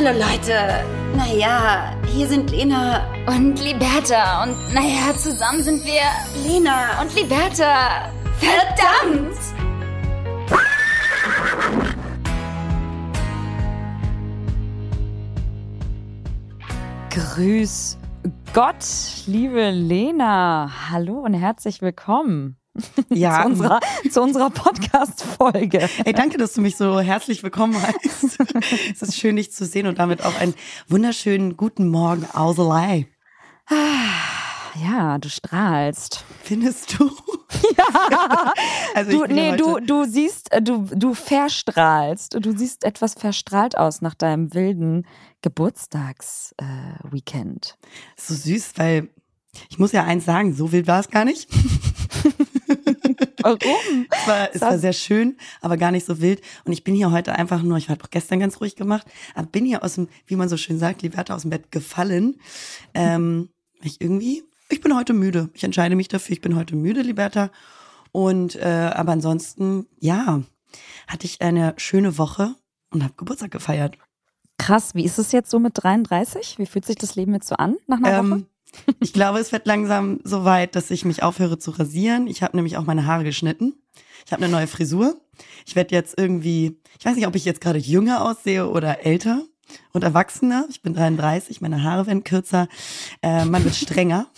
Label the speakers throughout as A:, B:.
A: Hallo Leute. Naja, hier sind Lena
B: und Liberta. Und naja, zusammen sind wir
A: Lena
B: und Liberta. Verdammt!
C: Grüß Gott, liebe Lena. Hallo und herzlich willkommen.
D: Ja.
C: zu unserer, zu unserer Podcast-Folge.
D: Hey, danke, dass du mich so herzlich willkommen heißt. es ist schön, dich zu sehen und damit auch einen wunderschönen guten Morgen aus LA.
C: Ja, du strahlst.
D: Findest du?
C: Ja.
D: Also
C: du, nee, du, du siehst, äh, du, du verstrahlst. Du siehst etwas verstrahlt aus nach deinem wilden Geburtstags-Weekend.
D: so süß, weil ich muss ja eins sagen, so wild war es gar nicht.
C: Warum?
D: Es war, es war sehr schön, aber gar nicht so wild. Und ich bin hier heute einfach nur, ich habe gestern ganz ruhig gemacht, aber bin hier aus dem, wie man so schön sagt, Liberta aus dem Bett gefallen. Ähm, ich irgendwie, ich bin heute müde. Ich entscheide mich dafür, ich bin heute müde, Liberta. Und äh, aber ansonsten, ja, hatte ich eine schöne Woche und habe Geburtstag gefeiert.
C: Krass, wie ist es jetzt so mit 33? Wie fühlt sich das Leben jetzt so an nach einer Woche?
D: Ich glaube, es wird langsam so weit, dass ich mich aufhöre zu rasieren. Ich habe nämlich auch meine Haare geschnitten. Ich habe eine neue Frisur. Ich werde jetzt irgendwie, ich weiß nicht, ob ich jetzt gerade jünger aussehe oder älter und erwachsener. Ich bin 33, meine Haare werden kürzer. Äh, man wird strenger.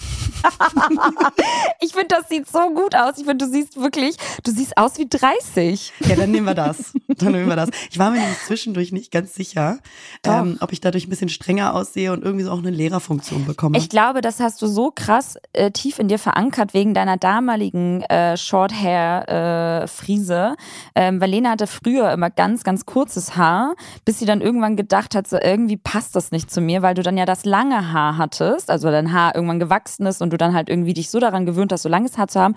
C: Ich finde, das sieht so gut aus. Ich finde, du siehst wirklich, du siehst aus wie 30.
D: Ja, dann nehmen wir das. Dann nehmen wir das. Ich war mir nämlich zwischendurch nicht ganz sicher, ähm, ob ich dadurch ein bisschen strenger aussehe und irgendwie so auch eine Lehrerfunktion bekomme.
C: Ich glaube, das hast du so krass äh, tief in dir verankert wegen deiner damaligen äh, Short Hair äh, Frise. Ähm, weil Lena hatte früher immer ganz, ganz kurzes Haar, bis sie dann irgendwann gedacht hat, so irgendwie passt das nicht zu mir, weil du dann ja das lange Haar hattest, also dein Haar irgendwann gewachsen ist und du dann halt irgendwie dich so daran gewöhnt hast, so langes Haar zu haben.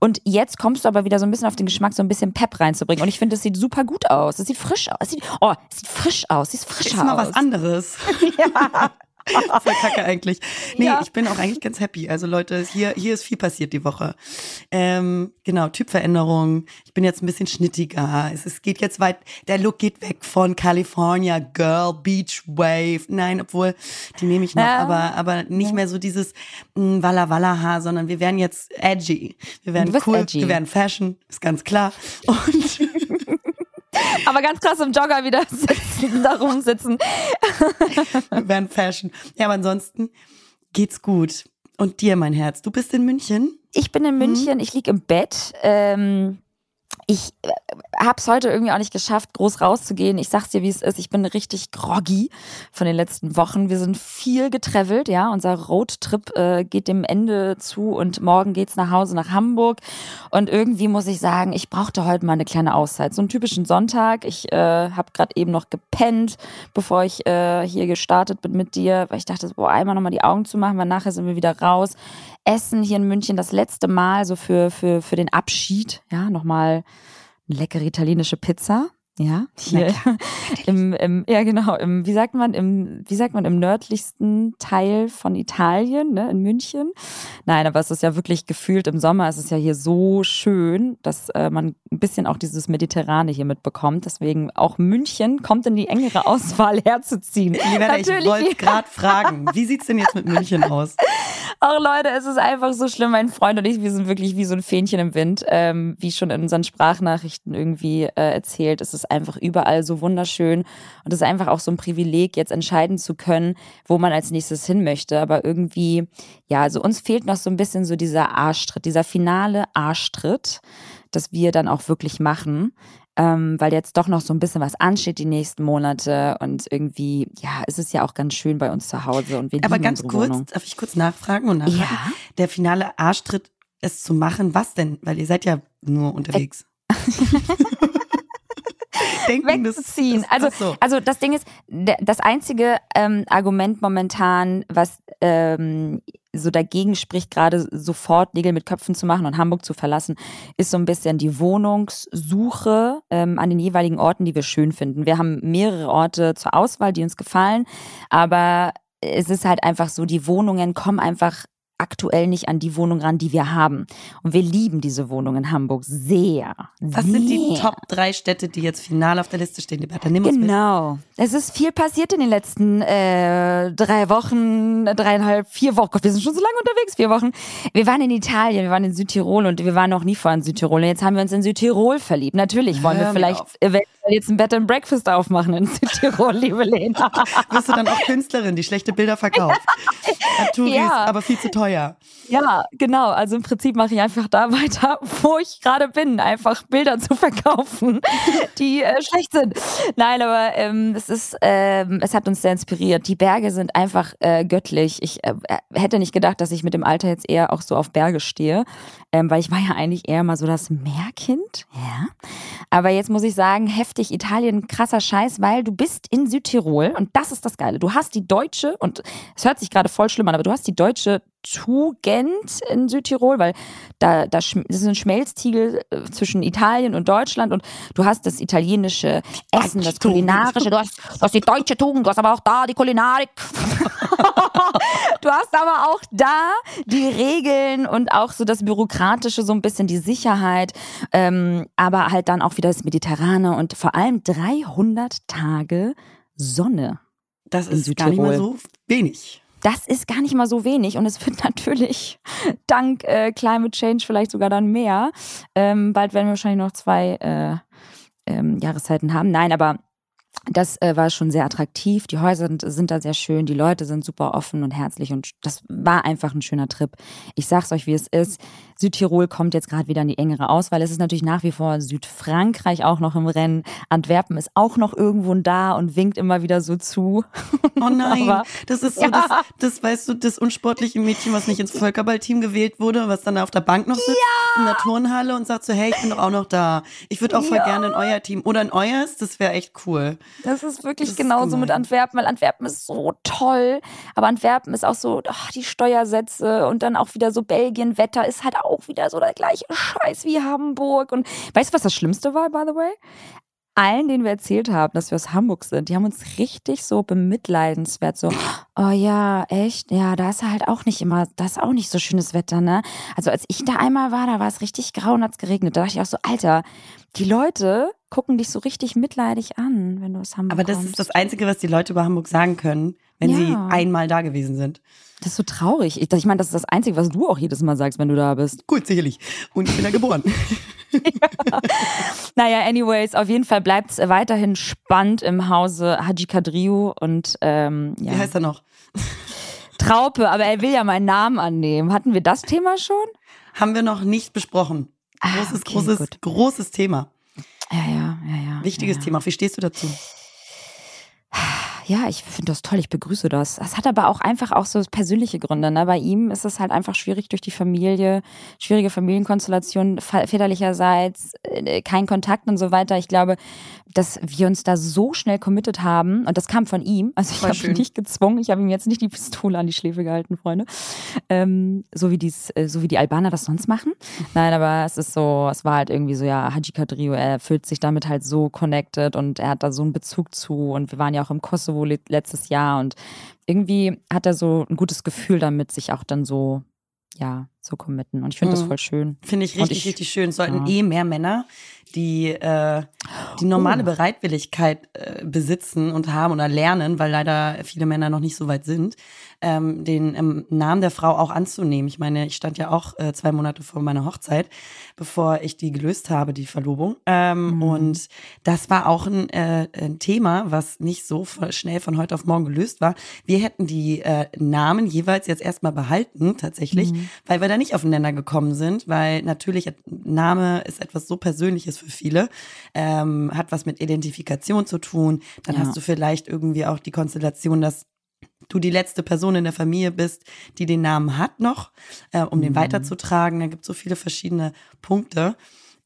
C: Und jetzt kommst du aber wieder so ein bisschen auf den Geschmack, so ein bisschen Pep reinzubringen. Und ich finde, es sieht super gut aus. Es sieht frisch aus. Es sieht, oh, es sieht frisch aus. Sieht frischer
D: ist mal
C: aus.
D: was anderes.
C: Ja.
D: Voll kacke eigentlich. Nee,
C: Ja.
D: ich bin auch eigentlich ganz happy. Also Leute, hier, hier ist viel passiert die Woche. Ähm, genau, Typveränderung. Ich bin jetzt ein bisschen schnittiger. Es, es geht jetzt weit, der Look geht weg von California Girl, Beach Wave. Nein, obwohl, die nehme ich noch,
C: Ja.
D: aber, aber nicht mehr so dieses mh, Walla Walla Haar, sondern wir werden jetzt edgy. Wir werden cool,
C: edgy.
D: wir werden Fashion, ist ganz klar. Und
C: Aber ganz krass im Jogger wieder sitzen, da rumsitzen.
D: wir werden Fashion. Ja, aber ansonsten geht's gut. Und dir, mein Herz, du bist in München?
C: Ich bin in München, ich lieg im Bett. Ähm, ich äh, hab's heute irgendwie auch nicht geschafft, groß rauszugehen. Ich sag's dir, wie es ist. Ich bin richtig groggy von den letzten Wochen. Wir sind viel getravelt, ja. Unser Roadtrip äh, geht dem Ende zu und morgen geht's nach Hause nach Hamburg. Und irgendwie muss ich sagen, ich brauchte heute mal eine kleine Auszeit. So einen typischen Sonntag. Ich äh, habe gerade eben noch gepennt, bevor ich äh, hier gestartet bin mit dir, weil ich dachte, boah, einmal nochmal die Augen zu machen, weil nachher sind wir wieder raus. Essen hier in München das letzte Mal so für, für, für den Abschied. Ja, nochmal eine leckere italienische Pizza. Ja, hier im, im, ja genau, im, wie sagt man, im, wie sagt man, im nördlichsten Teil von Italien, ne, in München. Nein, aber es ist ja wirklich gefühlt im Sommer, es ist ja hier so schön, dass äh, man ein bisschen auch dieses Mediterrane hier mitbekommt. Deswegen auch München kommt in die engere Auswahl herzuziehen.
D: Ich
C: Natürlich,
D: wollte gerade fragen, wie sieht's denn jetzt mit München aus?
C: Ach Leute, es ist einfach so schlimm. Mein Freund und ich, wir sind wirklich wie so ein Fähnchen im Wind. Ähm, wie schon in unseren Sprachnachrichten irgendwie äh, erzählt, es ist einfach überall so wunderschön. Und es ist einfach auch so ein Privileg, jetzt entscheiden zu können, wo man als nächstes hin möchte. Aber irgendwie, ja, also uns fehlt noch so ein bisschen so dieser Arschtritt, dieser finale Arschtritt, dass wir dann auch wirklich machen. Ähm, weil jetzt doch noch so ein bisschen was ansteht die nächsten Monate und irgendwie, ja, es ist ja auch ganz schön bei uns zu Hause und wir
D: Aber ganz kurz,
C: Wohnung.
D: darf ich kurz nachfragen und nachfragen?
C: Ja.
D: Der finale Arschtritt, es zu machen, was denn? Weil ihr seid ja nur unterwegs. Denken, das-
C: wegzuziehen.
D: das-
C: also,
D: ach so.
C: also das Ding ist, das einzige ähm, Argument momentan, was ähm, so dagegen spricht, gerade sofort Nägel mit Köpfen zu machen und Hamburg zu verlassen, ist so ein bisschen die Wohnungssuche ähm, an den jeweiligen Orten, die wir schön finden. Wir haben mehrere Orte zur Auswahl, die uns gefallen, aber es ist halt einfach so, die Wohnungen kommen einfach aktuell nicht an die Wohnung ran, die wir haben. Und wir lieben diese Wohnung in Hamburg sehr.
D: Was sind die Top drei Städte, die jetzt final auf der Liste stehen, Liberta? Nimm uns mit.
C: Genau. Es ist viel passiert in den letzten äh, drei Wochen, dreieinhalb, vier Wochen. Gott, wir sind schon so lange unterwegs, vier Wochen. Wir waren in Italien, wir waren in Südtirol und wir waren noch nie vorher in Südtirol. Und jetzt haben wir uns in Südtirol verliebt. Natürlich wollen
D: Hör
C: wir vielleicht jetzt ein Bed and Breakfast aufmachen in Südtirol, liebe Lena.
D: Bist du dann auch Künstlerin, die schlechte Bilder verkauft? Ja, Touris,
C: Ja.
D: aber viel zu teuer.
C: Ja, genau. Also im Prinzip mache ich einfach da weiter, wo ich gerade bin, einfach Bilder zu verkaufen, die äh, schlecht sind. Nein, aber ähm, es ist, ähm, es hat uns sehr inspiriert. Die Berge sind einfach äh, göttlich. Ich äh, hätte nicht gedacht, dass ich mit dem Alter jetzt eher auch so auf Berge stehe, ähm, weil ich war ja eigentlich eher mal so das Meerkind. Ja. Aber jetzt muss ich sagen, heftig Italien, krasser Scheiß, weil du bist in Südtirol und das ist das Geile. Du hast die deutsche und es hört sich gerade voll schlimm an, aber du hast die deutsche Tugend in Südtirol, weil da, da das ist ein Schmelztiegel äh, zwischen Italien und Deutschland und du hast das italienische Essen, das kulinarische, du hast, du hast die deutsche Tugend, du hast aber auch da die Kulinarik. du hast aber auch da die Regeln und auch so das Bürokratische, so ein bisschen die Sicherheit, ähm, aber halt dann auch wieder das Mediterrane und vor allem 300 Tage Sonne.
D: Das ist gar nicht mal so wenig.
C: Das ist gar nicht mal so wenig und es wird natürlich dank äh, Climate Change vielleicht sogar dann mehr. Ähm, bald werden wir wahrscheinlich noch zwei äh, ähm, Jahreszeiten haben. Nein, aber das äh, war schon sehr attraktiv. Die Häuser sind, sind da sehr schön, die Leute sind super offen und herzlich und das war einfach ein schöner Trip. Ich sag's euch, wie es ist. Südtirol kommt jetzt gerade wieder in die engere Auswahl. Es ist natürlich nach wie vor Südfrankreich auch noch im Rennen. Antwerpen ist auch noch irgendwo da und winkt immer wieder so zu.
D: Oh nein,
C: Aber-
D: das ist so
C: Ja.
D: das, das, weißt du, das unsportliche Mädchen, was nicht ins Völkerballteam gewählt wurde, was dann auf der Bank noch sitzt in der Turnhalle und sagt so, hey, ich bin doch auch noch da. Ich würde auch voll
C: Ja.
D: gerne in euer Team oder in euers, das wäre echt cool.
C: Das ist wirklich
D: Das ist
C: genauso mit
D: gemein.
C: Antwerpen, weil Antwerpen ist so toll. Aber Antwerpen ist auch so, ach, die Steuersätze und dann auch wieder so Belgien, Wetter ist halt auch wieder so der gleiche Scheiß wie Hamburg. Und weißt du, was das Schlimmste war, by the way? Allen, denen wir erzählt haben, dass wir aus Hamburg sind, die haben uns richtig so bemitleidenswert so, oh ja, echt, ja, da ist halt auch nicht immer, da ist auch nicht so schönes Wetter, ne? Also als ich da einmal war, da war es richtig grau und hat's geregnet. Da dachte ich auch so, Alter, die Leute gucken dich so richtig mitleidig an, wenn du aus Hamburg
D: Aber das
C: kommst.
D: ist das Einzige, was die Leute über Hamburg sagen können, wenn
C: Ja.
D: sie einmal da gewesen sind.
C: Das ist so traurig. Ich, ich meine, das ist das Einzige, was du auch jedes Mal sagst, wenn du da bist.
D: Gut, sicherlich. Und ich bin da geboren.
C: Naja, anyways, auf jeden Fall bleibt es weiterhin spannend im Hause Haji Kadriou und ähm,
D: Wie
C: ja,
D: heißt er noch?
C: Traupe, aber er will ja meinen Namen annehmen. Hatten wir das Thema schon?
D: Haben wir noch nicht besprochen.
C: Ah,
D: Großes,
C: okay,
D: großes,
C: gut.
D: großes Thema.
C: Ja, ja, ja, ja.
D: Wichtiges
C: ja, ja.
D: Thema. Wie stehst du dazu?
C: Ja, ich finde das toll, ich begrüße das. Das hat aber auch einfach auch so persönliche Gründe. Ne? Bei ihm ist es halt einfach schwierig durch die Familie, schwierige Familienkonstellation fa- väterlicherseits, äh, kein Kontakt und so weiter. Ich glaube, dass wir uns da so schnell committed haben und das kam von ihm. Also ich habe ihn nicht gezwungen, ich habe ihm jetzt nicht die Pistole an die Schläfe gehalten, Freunde. Ähm, so wie dies, äh, so wie die Albaner das sonst machen. Nein, aber es ist so, es war halt irgendwie so, ja, Haji Kadriou, er fühlt sich damit halt so connected und er hat da so einen Bezug zu und wir waren ja auch im Kosovo le- letztes Jahr und irgendwie hat er so ein gutes Gefühl damit, sich auch dann so, ja, zu committen und ich finde das
D: Mhm.
C: voll schön.
D: Finde ich richtig,
C: ich-
D: richtig schön. Es sollten
C: ja.
D: eh mehr Männer, die äh, die normale
C: Oh.
D: Bereitwilligkeit äh, besitzen und haben oder lernen, weil leider viele Männer noch nicht so weit sind, ähm, den ähm, Namen der Frau auch anzunehmen. Ich meine, ich stand ja auch äh, zwei Monate vor meiner Hochzeit, bevor ich die gelöst habe, die Verlobung. Ähm,
C: Mhm.
D: Und das war auch ein, äh, ein Thema, was nicht so schnell von heute auf morgen gelöst war. Wir hätten die äh, Namen jeweils jetzt erstmal behalten, tatsächlich,
C: Mhm.
D: weil wir da nicht aufeinander gekommen sind, weil natürlich Name ist etwas so Persönliches für viele, ähm, hat was mit Identifikation zu tun. Dann
C: Ja.
D: hast du vielleicht irgendwie auch die Konstellation, dass du die letzte Person in der Familie bist, die den Namen hat noch, äh, um den
C: Mhm.
D: weiterzutragen. Da gibt es so viele verschiedene Punkte.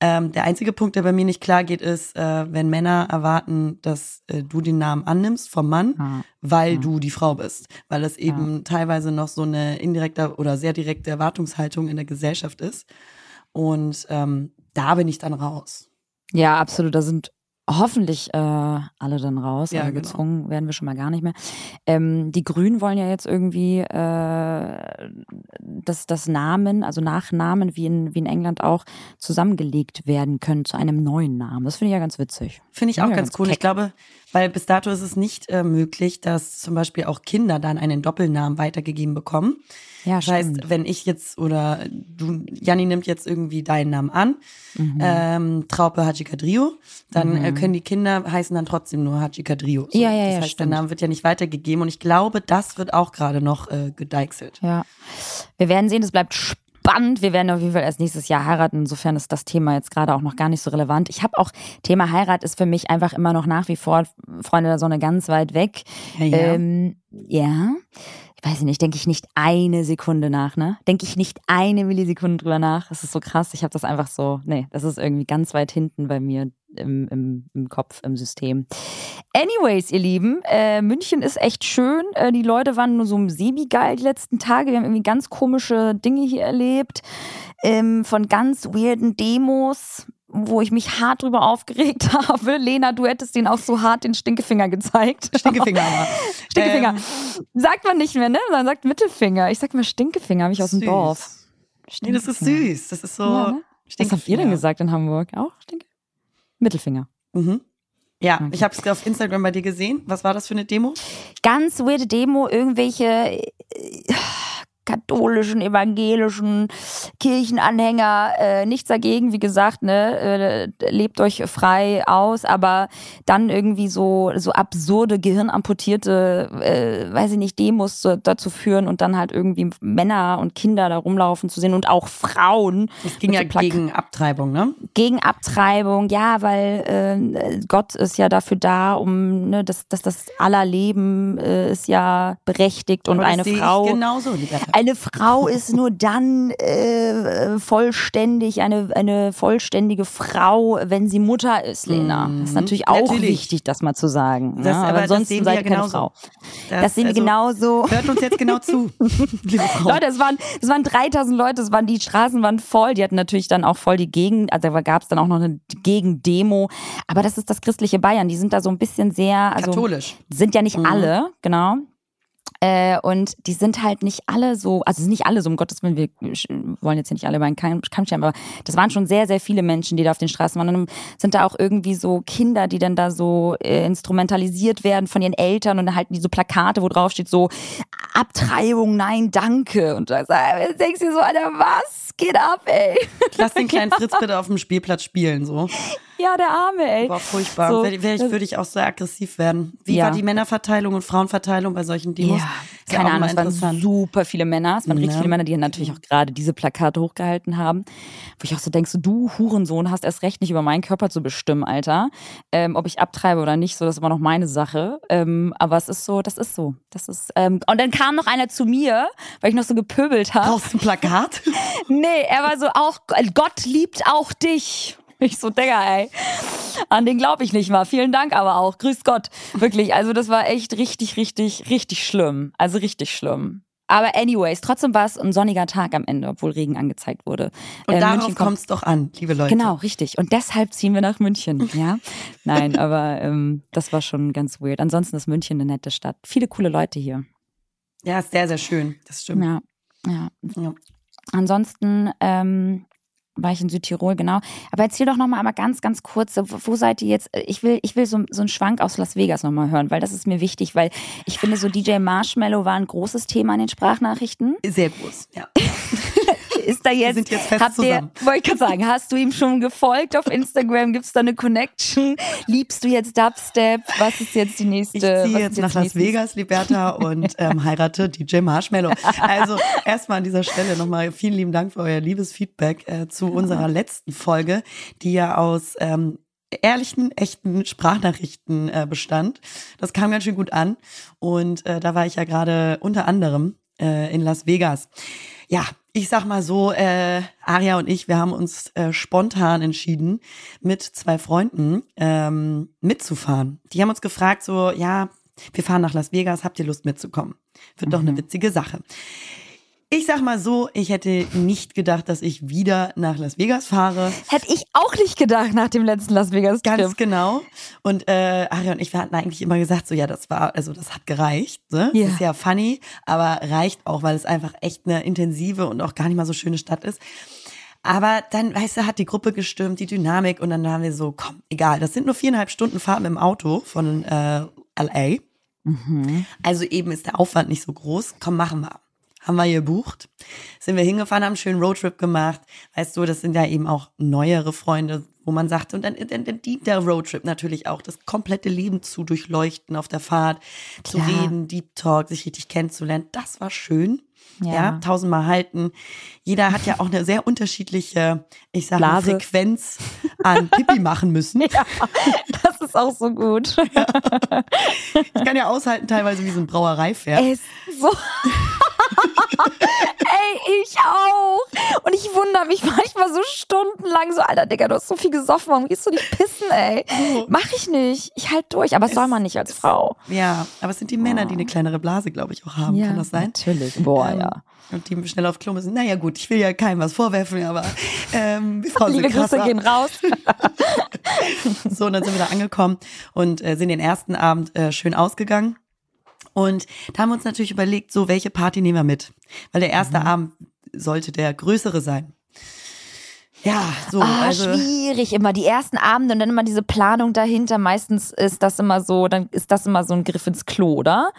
D: Ähm, der einzige Punkt, der bei mir nicht klar geht, ist, äh, wenn Männer erwarten, dass äh, du den Namen annimmst vom Mann,
C: Ja.
D: weil
C: Ja.
D: du die Frau bist. Weil es eben teilweise noch so eine indirekte oder sehr direkte Erwartungshaltung in der Gesellschaft ist. Und ähm, da bin ich dann raus.
C: Ja, absolut. Da sind hoffentlich äh, alle dann raus.
D: Ja,
C: also
D: genau.
C: gezwungen werden wir schon mal gar nicht mehr. Ähm, die Grünen wollen ja jetzt irgendwie äh, dass das Namen, also Nachnamen wie in, wie in England auch, zusammengelegt werden können zu einem neuen Namen. Das finde ich ja ganz witzig.
D: Finde ich
C: Ja,
D: auch
C: ja,
D: ganz
C: ganz
D: cool. Ich
C: keck.
D: glaube, weil bis dato ist es nicht äh, möglich, dass zum Beispiel auch Kinder dann einen Doppelnamen weitergegeben bekommen.
C: Ja,
D: Das
C: stimmt.
D: heißt, wenn ich jetzt oder du, Janni nimmt jetzt irgendwie deinen Namen an,
C: Mhm.
D: ähm, Traupe Haji Kadrio, dann äh, können die Kinder heißen dann trotzdem nur Haji Kadrio.
C: Ja, ja,
D: das
C: ja,
D: heißt,
C: stimmt.
D: der Name wird ja nicht weitergegeben und ich glaube, das wird auch gerade noch äh, gedeichselt.
C: Ja. Wir werden sehen, es bleibt spannend. Wir werden auf jeden Fall erst nächstes Jahr heiraten. Insofern ist das Thema jetzt gerade auch noch gar nicht so relevant. Ich habe auch, Thema Heirat ist für mich einfach immer noch nach wie vor, Freunde der Sonne, ganz weit weg.
D: Ja, ja.
C: Ähm, ja. Ich weiß nicht, denke ich nicht eine Sekunde nach, ne? Denke ich nicht eine Millisekunde drüber nach. Das ist so krass. Ich habe das einfach so, nee, das ist irgendwie ganz weit hinten bei mir im, im, im Kopf, im System. Anyways, ihr Lieben, äh, München ist echt schön. Äh, die Leute waren nur so semi-geil die letzten Tage. Wir haben irgendwie ganz komische Dinge hier erlebt. Ähm, von ganz weirden Demos, wo ich mich hart drüber aufgeregt habe. Lena, du hättest den auch so hart den Stinkefinger gezeigt.
D: Stinkefinger.
C: Stinkefinger.
D: Ähm,
C: Sagt man nicht mehr, ne? Man sagt Mittelfinger. Ich sag mal Stinkefinger, habe ich aus dem
D: süß.
C: Dorf.
D: Nee, das ist
C: Stinkefinger.
D: süß. Das ist so.
C: Ja, ne? Was habt ihr denn
D: Stinkefinger.
C: gesagt in Hamburg? Auch Stinke? Mittelfinger.
D: Mhm. Ja,
C: Okay.
D: ich habe es auf Instagram bei dir gesehen. Was war das für eine Demo?
C: Ganz weirde Demo, irgendwelche äh, katholischen, evangelischen Kirchenanhänger, äh, nichts dagegen, wie gesagt, ne, äh, lebt euch frei aus, aber dann irgendwie so so absurde gehirnamputierte, äh, weiß ich nicht, Demos zu, dazu führen und dann halt irgendwie Männer und Kinder da rumlaufen zu sehen und auch Frauen
D: Es ging ja
C: so
D: gegen Abtreibung, ne?
C: gegen Abtreibung, ja, weil äh, Gott ist ja dafür da, um, ne, dass, dass das aller Leben äh, ist ja berechtigt und
D: Aber
C: eine Frau.
D: Genauso.
C: Eine Frau ist nur dann äh, vollständig, eine, eine vollständige Frau, wenn sie Mutter ist, Lena. Das ist natürlich auch
D: Mhm. Natürlich.
C: wichtig, das mal zu sagen.
D: Das-
C: ne?
D: aber
C: Aber
D: das
C: ansonsten
D: sehen wir
C: seid
D: ja
C: ihr keine
D: genauso.
C: Frau. Das, sehen wir
D: also,
C: genauso.
D: Hört uns jetzt genau zu, liebe Frau.
C: Leute, es waren, es waren 3000 Leute, es waren, die Straßen waren voll, die hatten natürlich dann auch voll die Gegend, also da gab es dann auch noch eine Gegendemo, aber das ist das christliche Bayern, die sind da so ein bisschen sehr, also
D: Katholisch.
C: sind ja nicht
D: Mhm.
C: alle, genau. Äh, und die sind halt nicht alle so, also sind nicht alle so, um Gottes Willen, wir wollen jetzt hier nicht alle über einen Kamm scheren, aber das waren schon sehr, sehr viele Menschen, die da auf den Straßen waren. Und dann sind da auch irgendwie so Kinder, die dann da so äh, instrumentalisiert werden von ihren Eltern und dann halten die so Plakate, wo drauf steht so Abtreibung, nein, danke. Und da denkst du dir so, Alter, was geht ab, ey?
D: Lass den kleinen Fritz bitte auf dem Spielplatz spielen, so.
C: Ja, der Arme, ey.
D: Boah, furchtbar.
C: So, das-
D: würde ich auch so aggressiv werden. Wie
C: Ja.
D: war die Männerverteilung und Frauenverteilung bei solchen Demos?
C: Ja, keine Ahnung, es waren super viele Männer, es waren richtig
D: Ja.
C: viele Männer, die natürlich auch gerade diese Plakate hochgehalten haben. Wo ich auch so denkst, so, du Hurensohn hast erst recht nicht über meinen Körper zu bestimmen, Alter. Ähm, ob ich abtreibe oder nicht, so, das ist immer noch meine Sache. Ähm, aber es ist so, das ist so. Das ist, ähm, und dann kam noch einer zu mir, weil ich noch so gepöbelt habe.
D: Brauchst du ein Plakat?
C: Nee, er war so auch, Gott liebt auch dich. Ich so, Digga, ey. An den glaube ich nicht mal. Vielen Dank aber auch. Grüß Gott. Wirklich. Also das war echt richtig, richtig, richtig schlimm. Also richtig schlimm. Aber anyways, trotzdem war es ein sonniger Tag am Ende, obwohl Regen angezeigt wurde.
D: Und
C: Äh,
D: darauf
C: kommt
D: es doch an, liebe Leute.
C: Genau, richtig. Und deshalb ziehen wir nach München, ja? Nein, aber ähm, das war schon ganz weird. Ansonsten ist München eine nette Stadt. Viele coole Leute hier.
D: Ja, ist sehr, sehr schön. Das stimmt.
C: Ja, ja.
D: Ja.
C: Ansonsten ähm, war ich in Südtirol, genau. Aber erzähl doch nochmal einmal ganz, ganz kurz, wo, seid ihr jetzt? Ich will, ich will so, so einen Schwank aus Las Vegas nochmal hören, weil das ist mir wichtig, weil ich finde, so DJ Marshmallow war ein großes Thema in den Sprachnachrichten.
D: Sehr groß, ja.
C: Ist da jetzt,
D: sind jetzt fest
C: habt ihr,
D: zusammen.
C: wollte ich gerade sagen, hast du ihm schon gefolgt auf Instagram? Gibt es da eine Connection? Liebst du jetzt Dubstep? Was ist jetzt die nächste?
D: Ich ziehe
C: ist
D: jetzt nach Las Vegas, Liberta, und ähm, heirate DJ Marshmallow. Also erstmal an dieser Stelle nochmal vielen lieben Dank für euer liebes Feedback äh, zu unserer letzten Folge, die ja aus ähm, ehrlichen, echten Sprachnachrichten äh, bestand. Das kam ganz schön gut an. Und äh, da war ich ja gerade unter anderem äh, in Las Vegas. Ja, ich sag mal so, äh, Aria und ich, wir haben uns äh, spontan entschieden, mit zwei Freunden ähm, mitzufahren. Die haben uns gefragt, so, ja, wir fahren nach Las Vegas, habt ihr Lust mitzukommen? Wird doch eine witzige Sache. Ich sag mal so, ich hätte nicht gedacht, dass ich wieder nach Las Vegas fahre.
C: Hätte ich auch nicht gedacht nach dem letzten Las Vegas Trip.
D: Ganz genau. Und äh, Ari und ich, wir hatten eigentlich immer gesagt, so ja, das war, also das hat gereicht. Ne?
C: Ja.
D: Das ist ja funny, aber reicht auch, weil es einfach echt eine intensive und auch gar nicht mal so schöne Stadt ist. Aber dann, weißt du, hat die Gruppe gestimmt, die Dynamik und dann haben wir so, komm, egal, das sind nur viereinhalb Stunden Fahrt mit dem Auto von äh, LA. Also eben ist der Aufwand nicht so groß. Komm, machen wir. Haben wir gebucht. Sind wir hingefahren, haben einen schönen Roadtrip gemacht. Weißt du, das sind ja eben auch neuere Freunde, wo man sagt, und dann, dann, dann dient der Roadtrip natürlich auch, das komplette Leben zu durchleuchten auf der Fahrt, zu
C: Klar.
D: reden, Deep Talk, sich richtig kennenzulernen. Das war schön.
C: Ja.
D: Ja. tausendmal halten. Jeder hat ja auch eine sehr unterschiedliche, ich sag mal. Frequenz an Pipi machen müssen.
C: Ja, das ist auch so gut.
D: Ich kann ja aushalten, teilweise wie so ein Brauereipferd.
C: Es so. Ey, ich auch. Und ich wundere mich manchmal so stundenlang so, Alter, Digga, du hast so viel gesoffen, warum gehst du nicht pissen, ey? Mach ich nicht. Ich halt durch, aber das soll man nicht als Frau.
D: Ja, aber es sind die Männer, die eine kleinere Blase, glaube ich, auch haben. Kann das sein?
C: Natürlich. Boah,
D: Ähm,
C: ja.
D: Und die schnell auf Klo müssen. Naja, gut, ich will ja keinem was vorwerfen, aber ähm, die Frau
C: Liebe
D: sind.
C: Grüße gehen raus.
D: So, und dann sind wir da angekommen und äh, sind den ersten Abend äh, schön ausgegangen. Und da haben wir uns natürlich überlegt, so, welche Party nehmen wir mit? Weil der
C: Mhm.
D: erste Abend sollte der größere sein. Ja, so,
C: Ah,
D: also.
C: schwierig immer. Die ersten Abende und dann immer diese Planung dahinter. Meistens ist das immer so, dann ist das immer so ein Griff ins Klo, oder?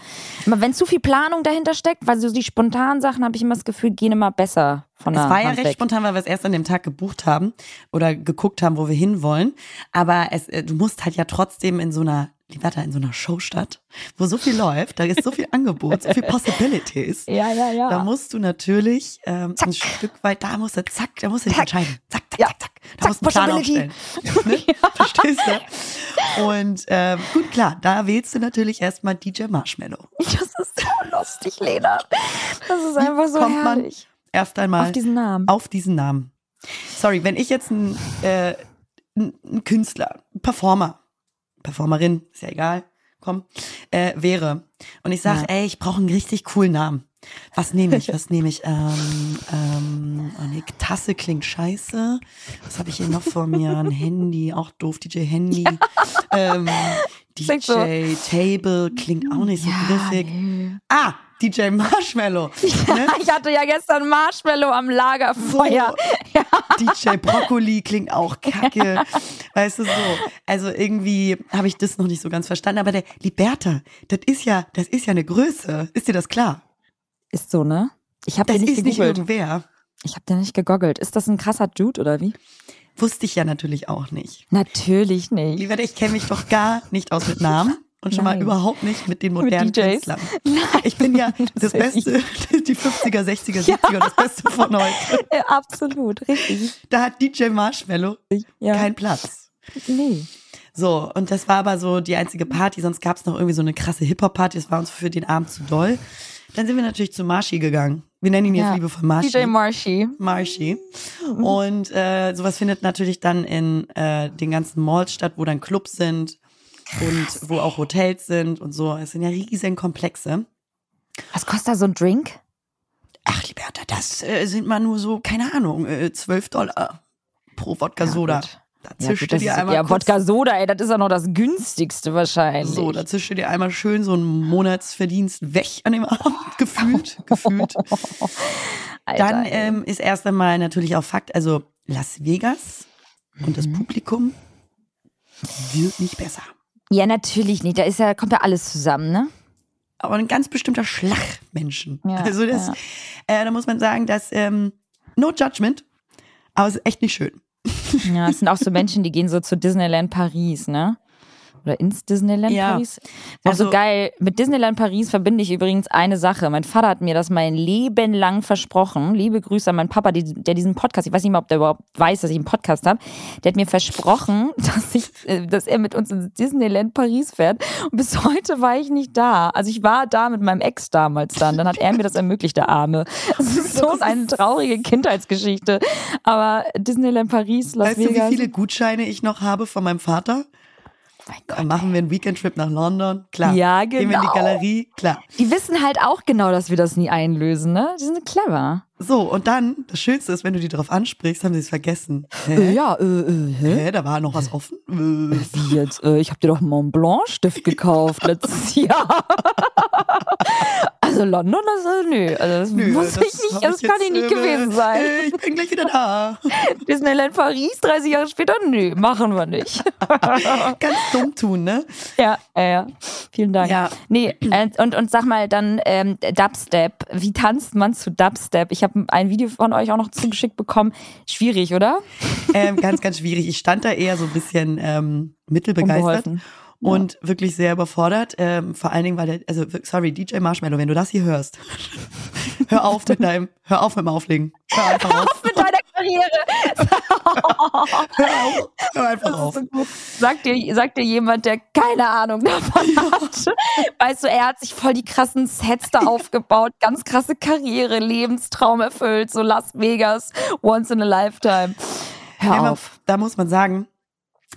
C: Aber wenn zu viel Planung dahinter steckt, weil so die spontanen Sachen, habe ich immer das Gefühl, gehen immer besser von der
D: Es war ja recht
C: weg.
D: spontan, weil wir es erst an dem Tag gebucht haben oder geguckt haben, wo wir hinwollen. Aber es, äh, du musst halt ja trotzdem in so einer, Liberta, in so einer Showstadt, wo so viel läuft, da ist so viel Angebot, so viel Possibilities.
C: Ja, ja, ja.
D: Da musst du natürlich ähm, ein Stück weit, da musst du zack, da musst du dich entscheiden. Zack, zack,
C: Ja.
D: zack, zack. Da
C: Zack,
D: musst du einen Plan aufstellen. Ne? Verstehst du? Und ähm, gut, klar, da wählst du natürlich erstmal DJ Marshmallow.
C: Das ist so lustig, Lena. Das ist einfach so
D: Kommt man
C: herrlich.
D: erst einmal
C: Auf diesen Namen.
D: auf diesen Namen. Sorry, wenn ich jetzt ein, äh, ein Künstler, ein Performer, Performerin, ist ja egal, komm, äh, wäre und ich sage,
C: Ja.
D: ey, ich brauche einen richtig coolen Namen. Was nehme ich? Was nehme ich? Ähm, ähm, oh nee, Tasse klingt scheiße. Was habe ich hier noch vor mir? Ein Handy, auch doof, DJ Handy. Ähm,
C: Klingt so.
D: DJ Table klingt auch nicht so griffig.
C: nee.
D: Ah, DJ Marshmallow. Ne?
C: Ich hatte ja gestern Marshmallow am Lagerfeuer.
D: DJ Brokkoli klingt auch kacke. Weißt du so. Also irgendwie habe ich das noch nicht so ganz verstanden. Aber der Liberta, das ist ja, das ist ja eine Größe. Ist dir das klar?
C: Ist so, ne? Ich habe den nicht
D: ist nicht irgendwer.
C: Ich habe den nicht gegoogelt. Ist das ein krasser Dude oder wie?
D: Wusste ich ja natürlich auch nicht.
C: Natürlich nicht.
D: Liberta, ich kenne mich doch gar nicht aus mit Namen. Und schon mal
C: Nein.
D: überhaupt nicht mit den modernen
C: DJs?
D: Künstlern. Ich bin ja das Beste, die 50er, 60er, 70er, das Beste von heute.
C: Ja, absolut, richtig.
D: Da hat DJ Marshmallow
C: Ja.
D: keinen Platz.
C: nee.
D: So, und das war aber so die einzige Party, sonst gab es noch irgendwie so eine krasse Hip-Hop-Party, das war uns für den Abend zu doll. Dann sind wir natürlich zu Marschi gegangen. Wir nennen ihn jetzt
C: Ja.
D: liebevoll Marschi.
C: DJ Marshy.
D: Marschi. Und äh, sowas findet natürlich dann in äh, den ganzen Malls statt, wo dann Clubs sind und wo auch Hotels sind und so. Es sind ja riesen Komplexe.
C: Was kostet da so ein Drink?
D: Ach, Liberta, das äh, sind mal nur so, keine Ahnung, äh, 12 Dollar pro Wodka-Soda. Da
C: Ja,
D: zischt
C: gut,
D: du
C: das
D: dir einmal
C: ja
D: kurz
C: Wodka Soda, ey, das ist ja noch das günstigste wahrscheinlich.
D: So, da zischt du dir einmal schön so einen Monatsverdienst weg an dem Abend, gefühlt, gefühlt.
C: Alter,
D: Dann ähm, ist erst einmal natürlich auch Fakt, also Las Vegas und
C: Mhm.
D: das Publikum wird nicht besser.
C: Ja, natürlich nicht. Da ist ja, kommt ja alles zusammen, ne?
D: Aber ein ganz bestimmter Schlag Menschen.
C: Ja,
D: also das,
C: ja.
D: äh, da muss man sagen, dass ähm, no judgment, aber es ist echt nicht schön.
C: Ja, es sind auch so Menschen, die gehen so zu Disneyland Paris, ne? Oder ins Disneyland
D: Ja.
C: Paris. Also,
D: Also-
C: geil. Mit Disneyland Paris verbinde ich übrigens eine Sache. Mein Vater hat mir das mein Leben lang versprochen. Liebe Grüße an meinen Papa, die, der diesen Podcast, ich weiß nicht mal, ob der überhaupt weiß, dass ich einen Podcast habe. Der hat mir versprochen, dass ich, äh, dass er mit uns ins Disneyland Paris fährt. Und bis heute war ich nicht da. Also ich war da mit meinem Ex damals dann. Dann hat er mir das ermöglicht, der Arme. Das ist so eine traurige Kindheitsgeschichte. Aber Disneyland Paris, Las
D: weißt du,
C: Vegas.
D: wie viele Gutscheine ich noch habe von meinem Vater?
C: Mein
D: Dann
C: Gott.
D: machen wir einen Weekend-Trip nach London. Klar.
C: Ja,
D: Gehen wir in die
C: genau.
D: Galerie. Klar.
C: Die wissen halt auch genau, dass wir das nie einlösen, ne? Die sind clever.
D: So, und dann, das Schönste ist, wenn du die darauf ansprichst, haben sie es vergessen.
C: Äh,
D: Hä?
C: ja, äh, äh, hä?
D: Hä? Da war noch was offen? Äh.
C: Wie jetzt? Äh, ich habe dir doch einen Mont Blanc Stift gekauft letztes Jahr. Also London, das äh, nö, also das
D: Nö,
C: muss ich nicht, das kann
D: jetzt,
C: ich nicht
D: äh,
C: gewesen sein.
D: äh, Ich bin gleich wieder da.
C: Disneyland Paris, 30 Jahre später, nö, machen wir nicht.
D: Ganz dumm tun, ne?
C: ja, ja, ja. Vielen Dank.
D: Ja.
C: Nee, äh, und, und sag mal dann ähm, Dubstep. Wie tanzt man zu Dubstep? Ich habe ein Video von euch auch noch zugeschickt bekommen. Schwierig, oder?
D: Ähm, ganz, ganz schwierig. Ich stand da eher so ein bisschen ähm, mittelbegeistert
C: Unbeholfen.
D: Und wirklich sehr überfordert. Ähm, vor allen Dingen, weil der, also sorry, DJ Marshmallow, wenn du das hier hörst, hör auf mit deinem, hör auf mit dem Auflegen. Hör einfach auf.
C: Mit deiner Karriere.
D: Hör auf. Hör einfach auf.
C: so. Sagt dir, sagt dir jemand, der keine Ahnung davon hat. Weißt du, er hat sich voll die krassen Sets da aufgebaut, ganz krasse Karriere, Lebenstraum erfüllt, so Las Vegas, once in a lifetime. Hör
D: Ja, man-
C: auf.
D: Da muss man sagen,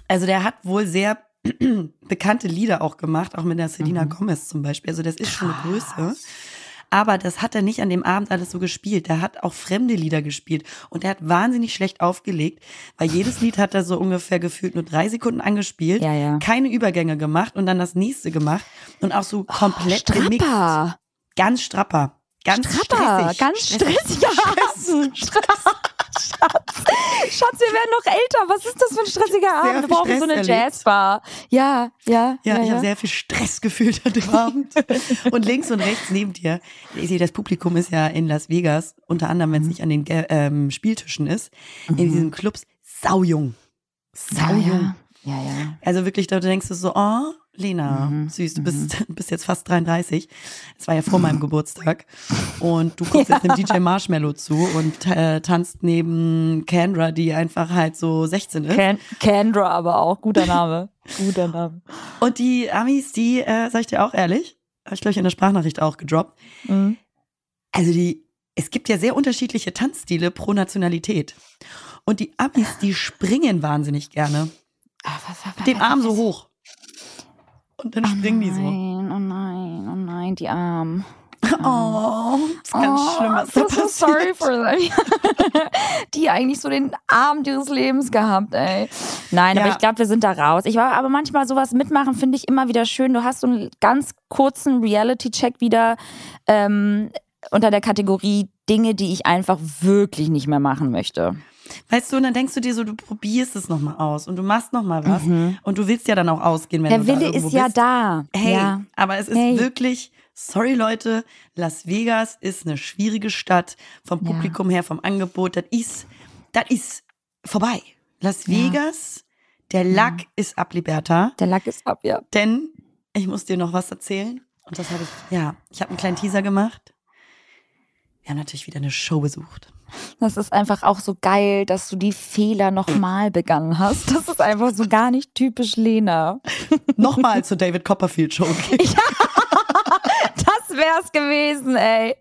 D: also der hat wohl sehr bekannte Lieder auch gemacht, auch mit der Selena
C: Mhm.
D: Gomez zum Beispiel. Also das ist schon eine Größe. Aber das hat er nicht an dem Abend alles so gespielt. Der hat auch fremde Lieder gespielt. Und er hat wahnsinnig schlecht aufgelegt, weil jedes Lied hat er so ungefähr gefühlt nur drei Sekunden angespielt,
C: Ja, ja.
D: keine Übergänge gemacht und dann das nächste gemacht und auch so komplett gemixt.
C: Strapper.
D: Ganz strapper. Ganz
C: Strapper.
D: stressig.
C: Ganz stressiger Abend. Stress. Schatz. Schatz, wir werden noch älter. Was ist das für ein stressiger Abend? Wir
D: viel
C: brauchen so eine
D: erlebt.
C: Jazzbar. Ja, ja.
D: Ja, ich
C: ja.
D: habe sehr viel Stress gefühlt an dem Abend. Und links und rechts neben dir, ich sehe, das Publikum ist ja in Las Vegas, unter anderem,
C: Mhm.
D: wenn es nicht an den ähm, Spieltischen ist, in diesen Clubs, saujung. Saujung.
C: Ja, ja. ja.
D: Also wirklich, da denkst du so, oh, Lena,
C: Mhm,
D: süß, du bist, bist jetzt fast 33. Es war ja vor meinem Geburtstag. Und du guckst jetzt dem DJ Marshmallow zu und äh, tanzt neben Kendra, die einfach halt so 16 ist.
C: Can Kendra aber auch. Guter Name. Guter Name.
D: Und die Amis, die, äh, sag ich dir auch ehrlich, habe ich glaube ich in der Sprachnachricht auch gedroppt.
C: Mhm.
D: Also die, es gibt ja sehr unterschiedliche Tanzstile pro Nationalität. Und die Amis, die springen wahnsinnig gerne.
C: Ah, was, was,
D: Mit dem
C: was,
D: Arm
C: was?
D: so hoch. Und dann springen die so.
C: Nein, oh nein, oh nein, die Arme.
D: Oh, das ist ganz
C: oh,
D: schlimm, was
C: so
D: passiert.
C: sorry for them. die eigentlich so den Abend ihres Lebens gehabt, ey. Nein, aber
D: Ja.
C: ich glaube, wir sind da raus. Ich war aber manchmal sowas mitmachen, finde ich immer wieder schön. Du hast so einen ganz kurzen Reality-Check wieder ähm, unter der Kategorie Dinge, die ich einfach wirklich nicht mehr machen möchte.
D: Weißt du, und dann denkst du dir so, du probierst es nochmal aus und du machst nochmal was. Und du willst ja dann auch ausgehen, wenn
C: Der
D: du da
C: Wille
D: irgendwo
C: ist ja
D: bist.
C: da.
D: Hey,
C: Ja.
D: aber es ist
C: Hey.
D: wirklich, sorry Leute, Las Vegas ist eine schwierige Stadt vom
C: Ja.
D: Publikum her, vom Angebot. Das ist, das ist vorbei. Las
C: Ja.
D: Vegas, der Lack ist ab, Liberta.
C: Der Lack ist ab, ja.
D: Denn ich muss dir noch was erzählen. Und das habe ich, ja, ich habe einen kleinen Teaser gemacht. Wir haben natürlich wieder eine Show besucht.
C: Das ist einfach auch so geil, dass du die Fehler nochmal begangen hast. Das ist einfach so gar nicht typisch Lena.
D: Nochmal zur David Copperfield Show.
C: Das wär's gewesen, ey.